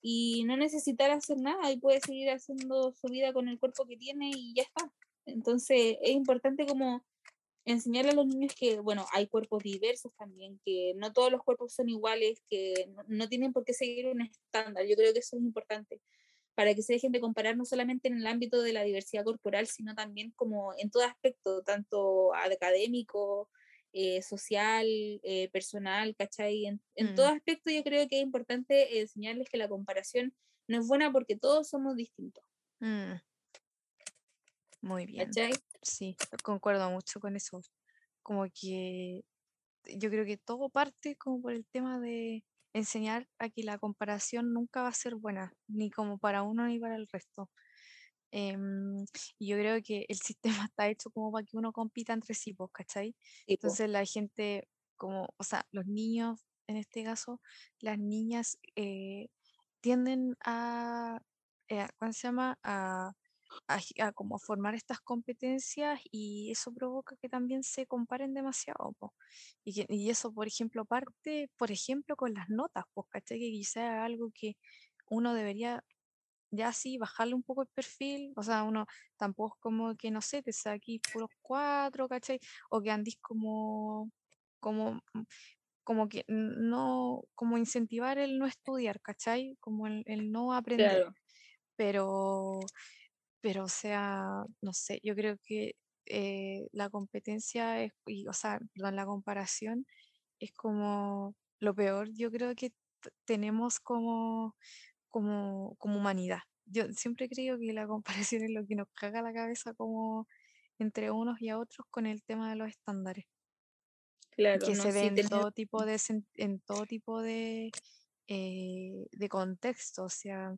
y no necesitar hacer nada y puede seguir haciendo su vida con el cuerpo que tiene y ya está. Entonces es importante como enseñarle a los niños que, bueno, hay cuerpos diversos también, que no todos los cuerpos son iguales, que no tienen por qué seguir un estándar. Yo creo que eso es importante para que se dejen de comparar no solamente en el ámbito de la diversidad corporal, sino también como en todo aspecto, tanto académico, eh, social, eh, personal, ¿cachai? En, en todo mm. aspecto yo creo que es importante enseñarles que la comparación no es buena porque todos somos distintos. Mm. Muy bien. ¿Cachai? Sí, concuerdo mucho con eso. Como que yo creo que todo parte como por el tema de enseñar a que la comparación nunca va a ser buena, ni como para uno ni para el resto. Em, y yo creo que el (laughs) sistema está hecho como para que uno compita entre sí, pues, ¿cachai? Entonces la gente, como, o sea, los niños, en este caso, las niñas eh, tienden a, eh, ¿cómo se llama? A a, como formar estas competencias y eso provoca que también se comparen demasiado. Y, y, eso, por ejemplo, parte, por ejemplo, con las notas, pues, ¿cachai? Que quizá algo que uno debería ya sí bajarle un poco el perfil, o sea, uno tampoco es como que, no sé, te saquís puros cuatro, ¿cachai? O que andís como, como como que no, como incentivar el no estudiar, ¿cachai? Como el, no aprender. Pero, pero, o sea, no sé, yo creo que eh, la competencia, es, y, o sea, perdón, la comparación es como lo peor, yo creo que tenemos como, como, como humanidad. Yo siempre creo que la (laughs) comparación es lo que nos caga la cabeza como entre unos y a otros con el tema de los estándares. Claro, que se ve en, todo tipo de, en todo tipo de, eh, de contexto, o sea,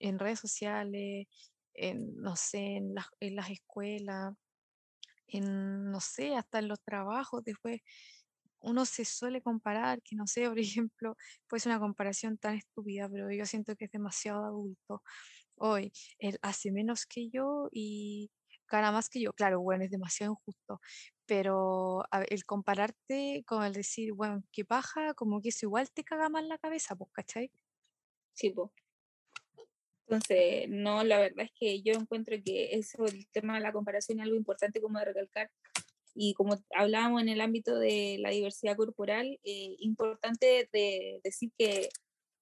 en redes sociales, en, no sé, en, en las escuelas, en, no sé, hasta en los trabajos, después uno se suele comparar, que no sé, (laughs) por ejemplo, puede ser una comparación tan estúpida, pero yo siento que es demasiado adulto. Hoy, él hace menos que yo y gana más que yo. Claro, bueno, es demasiado injusto, pero el compararte con el decir, bueno, qué paja, como que eso igual te caga más la cabeza, pues, ¿cachai? Sí, pues. Entonces, no, la verdad es que yo encuentro que eso, el tema de la comparación es algo importante como de recalcar. Y como hablábamos en el ámbito de la diversidad corporal, eh, importante de decir que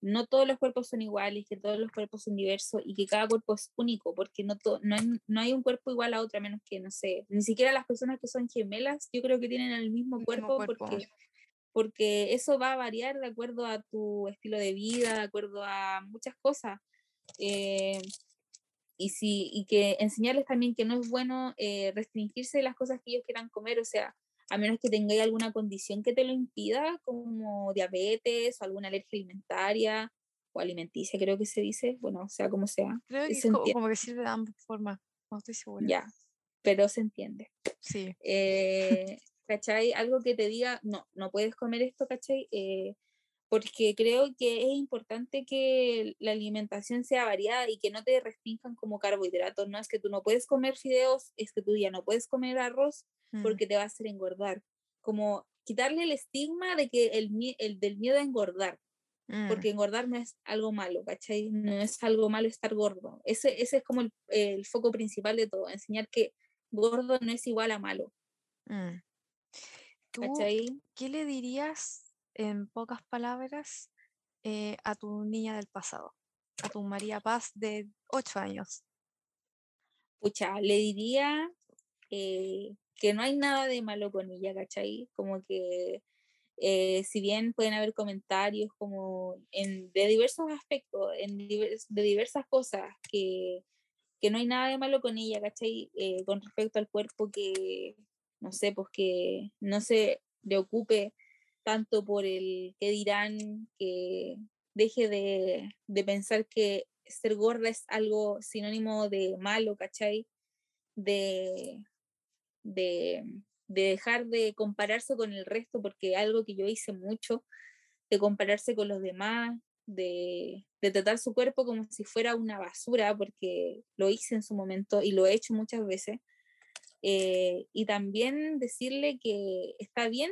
no todos los cuerpos son iguales, que todos los cuerpos son diversos y que cada cuerpo es único, porque no, no, hay, no hay un cuerpo igual a otro, a menos que, no sé, ni siquiera las personas que son gemelas, yo creo que tienen el mismo, cuerpo, Porque, porque eso va a variar de acuerdo a tu estilo de vida, de acuerdo a muchas cosas. Eh, y, si, y que enseñarles también que no es bueno eh, restringirse de las cosas que ellos quieran comer, o sea, a menos que tengáis alguna condición que te lo impida, como diabetes o alguna alergia alimentaria o alimenticia, creo que se dice, bueno, o sea, como sea. Creo que es como, que sirve de ambas formas, no estoy segura. Ya, pero se entiende. Sí. Eh, ¿Cachai? Algo que te diga, no, no puedes comer esto, ¿cachai? Eh, porque creo que es importante que la alimentación sea variada y que no te restrinjan como carbohidratos. No es que tú no puedes comer fideos, es que tú ya no puedes comer arroz mm. porque te va a hacer engordar. Como quitarle el estigma de que el, el del miedo a engordar, mm. porque engordar no es algo malo, ¿cachai? No es algo malo estar gordo. Ese, ese es como el, el foco principal de todo, enseñar que gordo no es igual a malo. Mm. ¿Cachai? ¿Qué le dirías en pocas palabras, eh, a tu niña del pasado, a tu María Paz de 8 años? Pucha, le diría eh, que no hay nada de malo con ella, ¿cachai? Como que eh, si bien pueden haber comentarios como en, de diversos aspectos, en de diversas cosas, que, que, no hay nada de malo con ella, ¿cachai? con respecto al cuerpo que, no sé, pues que no se le ocupe tanto por el que dirán, que deje de, pensar que ser gorda es algo sinónimo de malo, ¿cachai? De, de, dejar de compararse con el resto, porque algo que yo hice mucho, de compararse con los demás, de, tratar su cuerpo como si fuera una basura, porque lo hice en su momento y lo he hecho muchas veces. Eh, y también decirle que está bien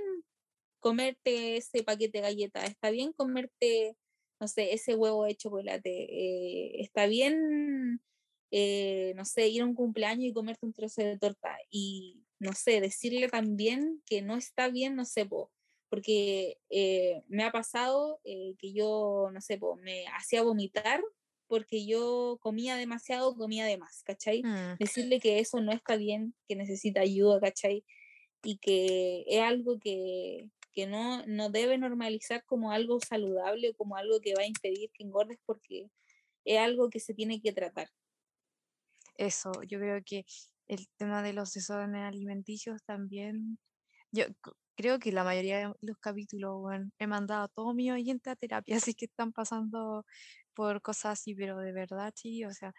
comerte ese paquete de galletas, está bien comerte, no sé, ese huevo de chocolate, eh, está bien, eh, no sé, ir a un cumpleaños y comerte un trozo de torta y, no sé, decirle también que no está bien, no sé, porque eh, me ha pasado que yo, no sé, me hacía vomitar porque yo comía demasiado, comía de más, ¿cachai? Mm. Decirle que eso no está bien, que necesita ayuda, ¿cachai? Y que es algo que, que no, no debe normalizar como algo saludable o como algo que va a impedir que engordes porque es algo que se tiene que tratar. Eso, yo creo que el tema de los desórdenes alimenticios también, yo creo que la mayoría de los capítulos bueno, he mandado a todos mis oyentes a terapia, (laughs) así que están pasando por cosas así, pero de verdad, sí, o sea,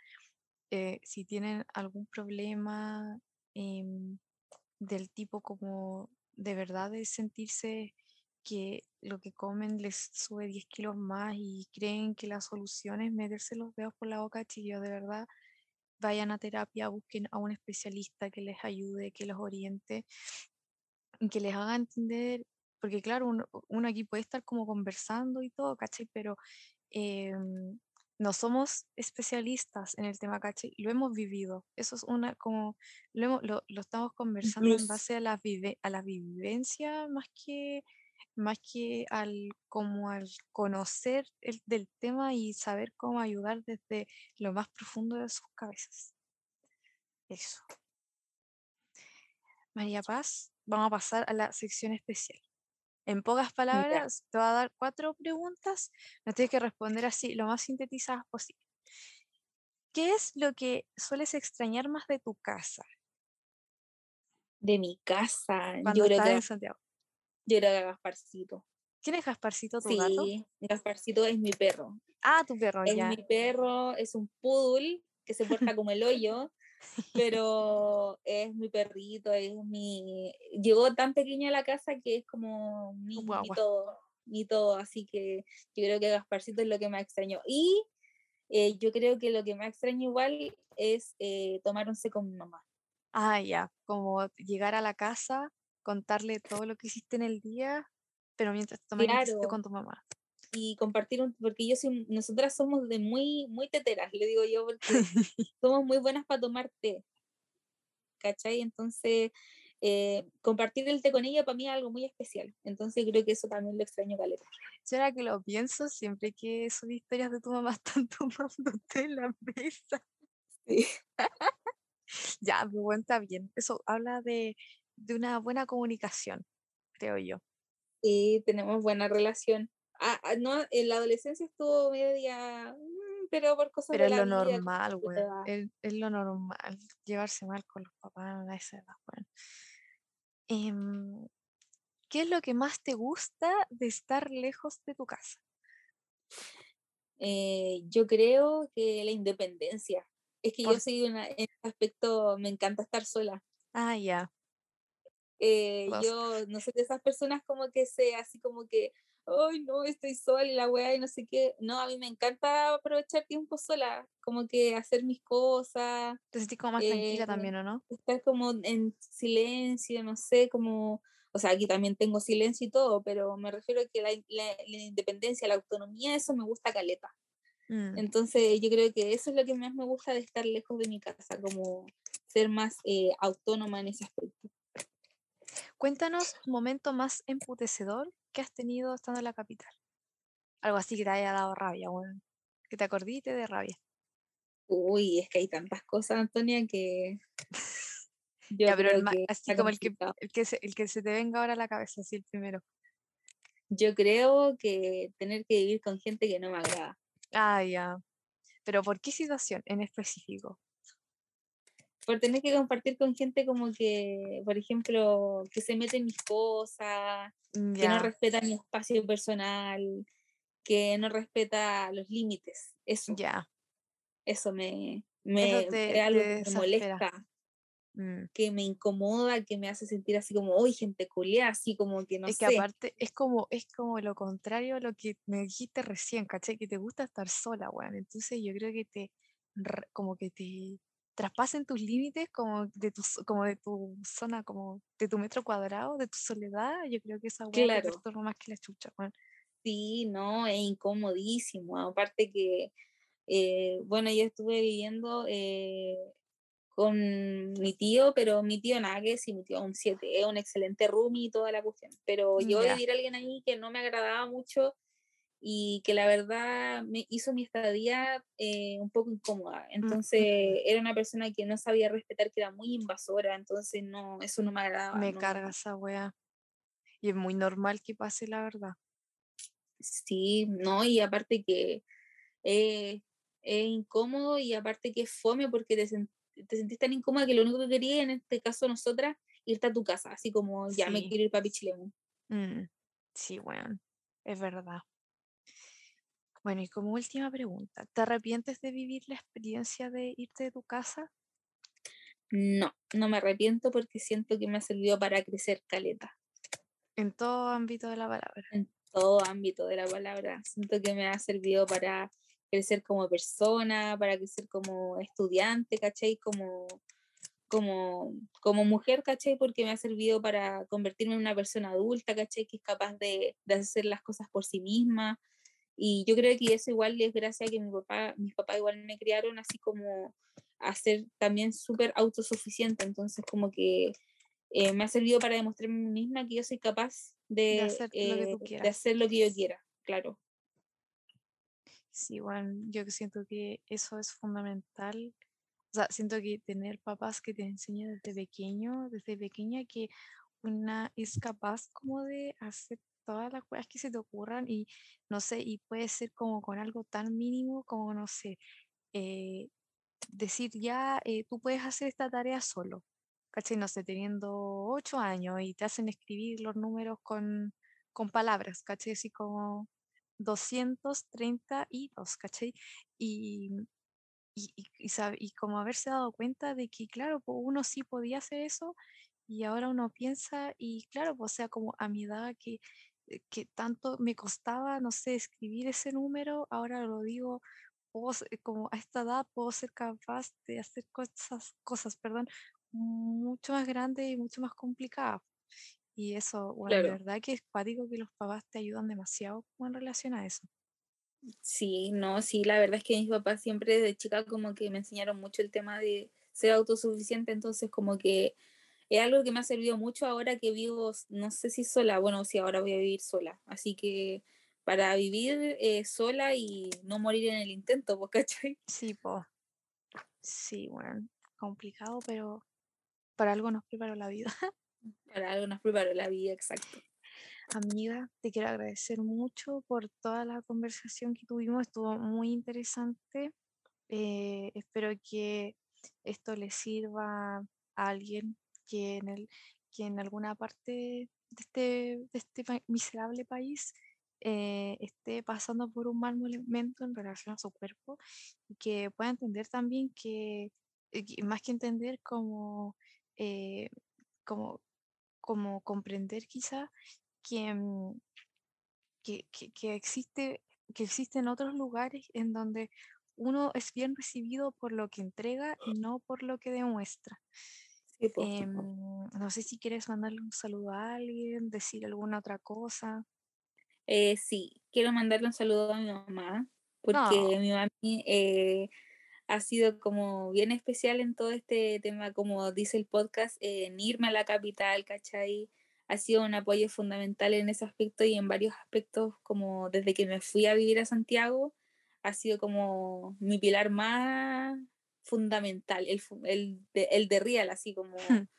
eh, si tienen algún problema em, del tipo como de verdad de sentirse que lo que comen les sube 10 kilos más y creen que la solución es meterse los dedos por la boca, chillos, de verdad, vayan a terapia, busquen a un especialista que les ayude, que los oriente, que les haga entender, porque claro, uno, aquí puede estar como conversando y todo, ¿cachai? Pero em, no somos especialistas en el tema, ¿cachai? Lo hemos vivido. Eso es una, como, lo, lo, estamos conversando en base a la, vive, a la vivencia más que más que al como al conocer el del tema y saber cómo ayudar desde lo más profundo de sus cabezas. Eso. María Paz, vamos a pasar a la sección especial. En pocas palabras, te voy a dar cuatro preguntas, no tienes que responder así lo más sintetizadas posible. ¿Qué es lo que sueles extrañar más de tu casa? De mi casa. Cuando yo estás en Santiago. Yo era Gasparcito. ¿Quién es Gasparcito, tu sí, gato? Gasparcito es mi perro. Ah, tu perro, es mi perro, es un poodle que se porta como el hoyo, pero es mi perrito, es mi... Llegó tan pequeña a la casa que es como mi, todo, mi todo, así que yo creo que Gasparcito es lo que me extrañó. Y eh, yo creo que lo que me extraño igual es eh, tomar once con mi mamá. Ah, ya, como llegar a la casa contarle todo lo que hiciste en el día, pero mientras tomas claro. con tu mamá. Y compartir, un, porque yo soy, nosotras somos de muy, muy teteras, le digo yo, porque (laughs) somos muy buenas para tomar té. ¿Cachai? Entonces, eh, compartir el té con ella para mí es algo muy especial. Entonces creo que eso también lo extraño caleta. Yo ahora que lo pienso, siempre que son historias de tu mamá (laughs) están tomando té en la mesa. Sí. (laughs) ya, me cuenta bien. Eso habla de de una buena comunicación, creo yo. Sí, tenemos buena relación. Ah, ah, no, en la adolescencia estuvo media, mm, pero por cosas pero de la es lo normal, güey. Es, lo normal, llevarse mal con los papás a esa edad, bueno. Em, ¿Qué es lo que más te gusta de estar lejos de tu casa? Eh, yo creo que la independencia. Es que yo soy una, en este aspecto, me encanta estar sola. Ah, ya. Eh, yo no sé de esas personas como que sea así como que, ay, no, estoy sola y la weá y no sé qué. No, a mí me encanta aprovechar tiempo sola, como que hacer mis cosas. Te sentís como más tranquila también, ¿o no? Estar como en silencio, no sé, como, o sea, aquí también tengo silencio y todo, pero me refiero a que la, independencia, la autonomía, eso me gusta caleta. Mm. Entonces yo creo que eso es lo que más me gusta de estar lejos de mi casa, como ser más eh, autónoma en ese aspecto. Cuéntanos un momento más emputecedor que has tenido estando en la capital. Algo así que te haya dado rabia, bueno, que te acordiste de rabia. Uy, es que hay tantas cosas, Antonia, que... (laughs) ya, pero así como el que, el que, se, el que se te venga ahora a la cabeza, así el primero. Yo creo que tener que vivir con gente que no me agrada. Ah, ya. Pero ¿por qué situación en específico? Por tener que compartir con gente como que, por ejemplo, que se mete en mis cosas, mm, que no respeta mi espacio personal, que no respeta los límites. Eso. Ya. Eso me, me molesta. Mm. que me incomoda, que me hace sentir así como, uy, gente culia, así como que no es sé. que aparte es como, es como lo contrario a lo que me dijiste recién, ¿cachai? Que te gusta estar sola, weón. Entonces yo creo que te, como que te, traspasen tus límites como de tu, como de tu zona, como de tu metro cuadrado, de tu soledad, yo creo que esa hueá claro. más que la chucha, Sí, no, es incomodísimo. Aparte que, eh, bueno, yo estuve viviendo eh, con mi tío, pero mi tío nada que si mi tío un 7, es un excelente roomie y toda la cuestión. Pero yo vivir a alguien ahí que no me agradaba mucho y que la verdad me hizo mi estadía eh, un poco incómoda. Entonces era una persona que no sabía respetar, que era muy invasora, entonces no, eso no me agradaba. Me carga esa wea. Y es muy normal que pase, la verdad. Sí, no, y aparte que es incómodo y aparte que es fome porque te, te, sentís tan incómoda que lo único que quería, en este caso nosotras, irte a tu casa, así como ya me quiero ir para Pichilemu. Mm, sí, bueno, es verdad. Bueno, y como última pregunta, ¿te arrepientes de vivir la experiencia de irte de tu casa? No, no me arrepiento porque siento que me ha servido para crecer caleta. En todo ámbito de la palabra. En todo ámbito de la palabra. Siento que me ha servido para crecer como persona, para crecer como estudiante, ¿cachai? Como, como, como mujer, ¿cachai? Porque me ha servido para convertirme en una persona adulta, ¿cachai? Que es capaz de, de hacer las cosas por sí misma, y yo creo que eso igual es gracias a que mi papá, mis papás igual me criaron así como a ser también súper autosuficiente, entonces como que eh, me ha servido para demostrarme a mí misma que yo soy capaz de, hacer, lo que de hacer lo que yo quiera, claro. Sí, bueno, yo siento que eso es fundamental. O sea, siento que tener papás que te enseñan desde pequeño, desde pequeña, que una es capaz como de hacer todas las cosas que se te ocurran y no sé, y puede ser como con algo tan mínimo como, no sé, eh, decir ya, eh, tú puedes hacer esta tarea solo, ¿cachai? No sé, teniendo ocho años y te hacen escribir los números con, con palabras, ¿cachai? Así como 232, ¿cachai? Y, y, y, y, como haberse dado cuenta de que, claro, uno sí podía hacer eso y ahora uno piensa y, claro, o sea, como a mi edad que, que tanto me costaba, no sé, escribir ese número, ahora lo digo, como a esta edad puedo ser capaz de hacer cosas, cosas, perdón, mucho más grandes y mucho más complicadas. Y eso, bueno, de verdad que es cuático que los papás te ayudan demasiado en relación a eso. Sí, no, sí, la verdad es que mis papás siempre desde chica como que me enseñaron mucho el tema de ser autosuficiente, entonces como que es algo que me ha servido mucho ahora que vivo, no sé si sola, bueno, sí, ahora voy a vivir sola, así que para vivir eh, sola y no morir en el intento, (laughs) ¿cachai? Sí, pues. Sí, bueno, complicado, pero para algo nos preparó la vida. (laughs) para algo nos preparó la vida, exacto. Amiga, te quiero agradecer mucho por toda la conversación que tuvimos, estuvo muy interesante. Eh, espero que esto le sirva a alguien que en, el, que en alguna parte de este, de este miserable país eh, esté pasando por un mal momento en relación a su cuerpo y que pueda entender también que, eh, más que entender, como, eh, como, como comprender quizá mm, que, que, que, existe, que existen otros lugares en donde uno es bien recibido por lo que entrega y no por lo que demuestra. Em, no sé si quieres mandarle un saludo a alguien, decir alguna otra cosa. Eh, sí, quiero mandarle un saludo a mi mamá, porque mi mamá eh, ha sido como bien especial en todo este tema, como dice el podcast, en irme a la capital, ¿cachai? Ha sido un apoyo fundamental en ese aspecto y en varios aspectos, como desde que me fui a vivir a Santiago, ha sido como mi pilar más fundamental, el, el, de, el de Real, así como (laughs)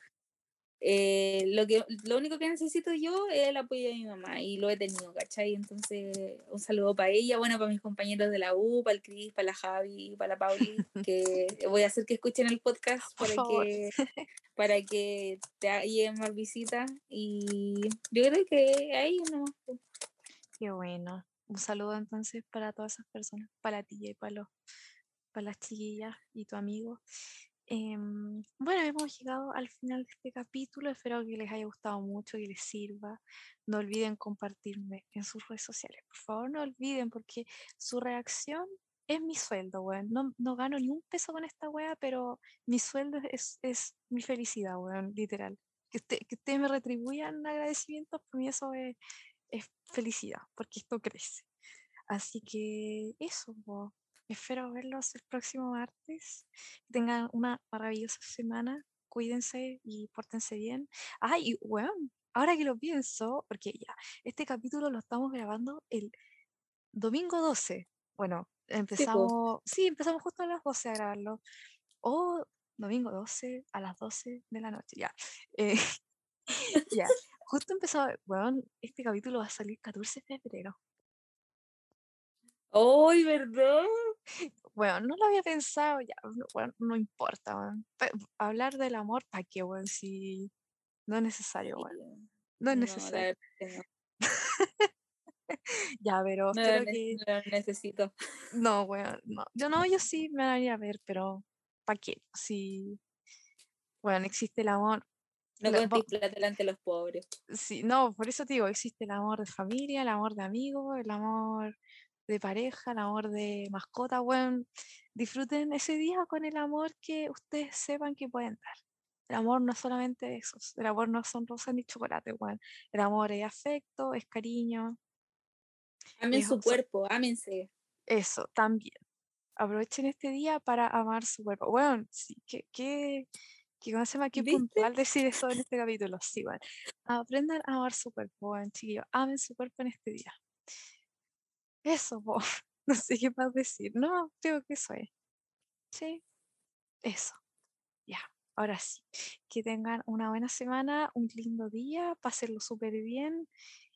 eh, lo, que, lo único que necesito yo es el apoyo de mi mamá y lo he tenido, ¿cachai? Entonces, un saludo para ella, bueno, para mis compañeros de la U, para el Cris, para la Javi, para la Pauli, (laughs) que voy a hacer que escuchen el podcast para que, (laughs) para que te lleguen más visitas y yo creo que ahí no. Qué bueno. Un saludo entonces para todas esas personas, para ti y para, los, para las chiquillas y tu amigo. Em, bueno, hemos llegado al final de este capítulo. Espero que les haya gustado mucho, que les sirva. No olviden compartirme en sus redes sociales. Por favor, no olviden porque su reacción es mi sueldo, weón. No, no, gano ni un peso con esta wea, pero mi sueldo es, es mi felicidad, weón, literal. Que, que ustedes me retribuyan agradecimientos, por mí eso es, es felicidad, porque esto crece. Así que eso, weón. Espero verlos el próximo martes. Que tengan una maravillosa semana. Cuídense y pórtense bien. Ay, bueno, ahora que lo pienso, porque ya, este capítulo lo estamos grabando el domingo 12. Bueno, empezamos, sí, empezamos justo a las 12 a grabarlo. O domingo 12 a las 12 de la noche, ya. Eh, (laughs) ya, justo empezó, bueno, este capítulo va a salir 14 de febrero. ¡Ay, verdad! Bueno, no lo había pensado, ya, bueno, no importa, hablar del amor, ¿para qué, bueno, si no es necesario, bueno, no es necesario. (laughs) ya, pero no creo que... No lo necesito. No, bueno, no, yo no, yo sí me daría a ver, pero ¿para qué? Si, bueno, existe el amor. No contéis plata delante de los pobres. Sí, no, por eso te digo, existe el amor de familia, el amor de amigos, el amor de pareja, el amor de mascota, bueno, disfruten ese día con el amor que ustedes sepan que pueden dar. El amor no es solamente eso, el amor no son rosas ni chocolate, bueno. El amor es afecto, es cariño. Amen su cuerpo, ámense. Eso, también. Aprovechen este día para amar su cuerpo. Bueno, sí, qué, qué, Que con llama? Qué puntual decir eso en este capítulo. Sí, bueno. Aprendan a amar su cuerpo, chiquillos. Amen su cuerpo en este día. Eso. (laughs) No sé qué más decir. No, creo que eso es. Sí. Eso. Ya. Ahora sí. Que tengan una buena semana, un lindo día, pásenlo súper bien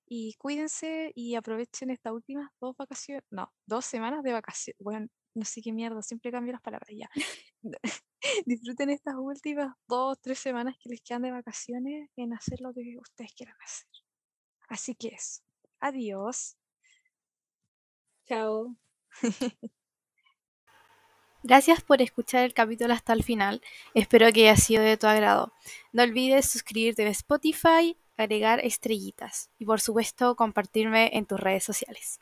y cuídense y aprovechen estas últimas dos vacaciones, no, dos semanas de vacaciones. Bueno, no sé qué mierda, siempre cambio las palabras ya. (laughs) Disfruten estas últimas dos, tres semanas que les quedan de vacaciones en hacer lo que ustedes quieran hacer. Así que eso. Adiós. Chao. (laughs) Gracias por escuchar el capítulo hasta el final. Espero que haya sido de tu agrado. No olvides suscribirte en Spotify, agregar estrellitas y por supuesto compartirme en tus redes sociales.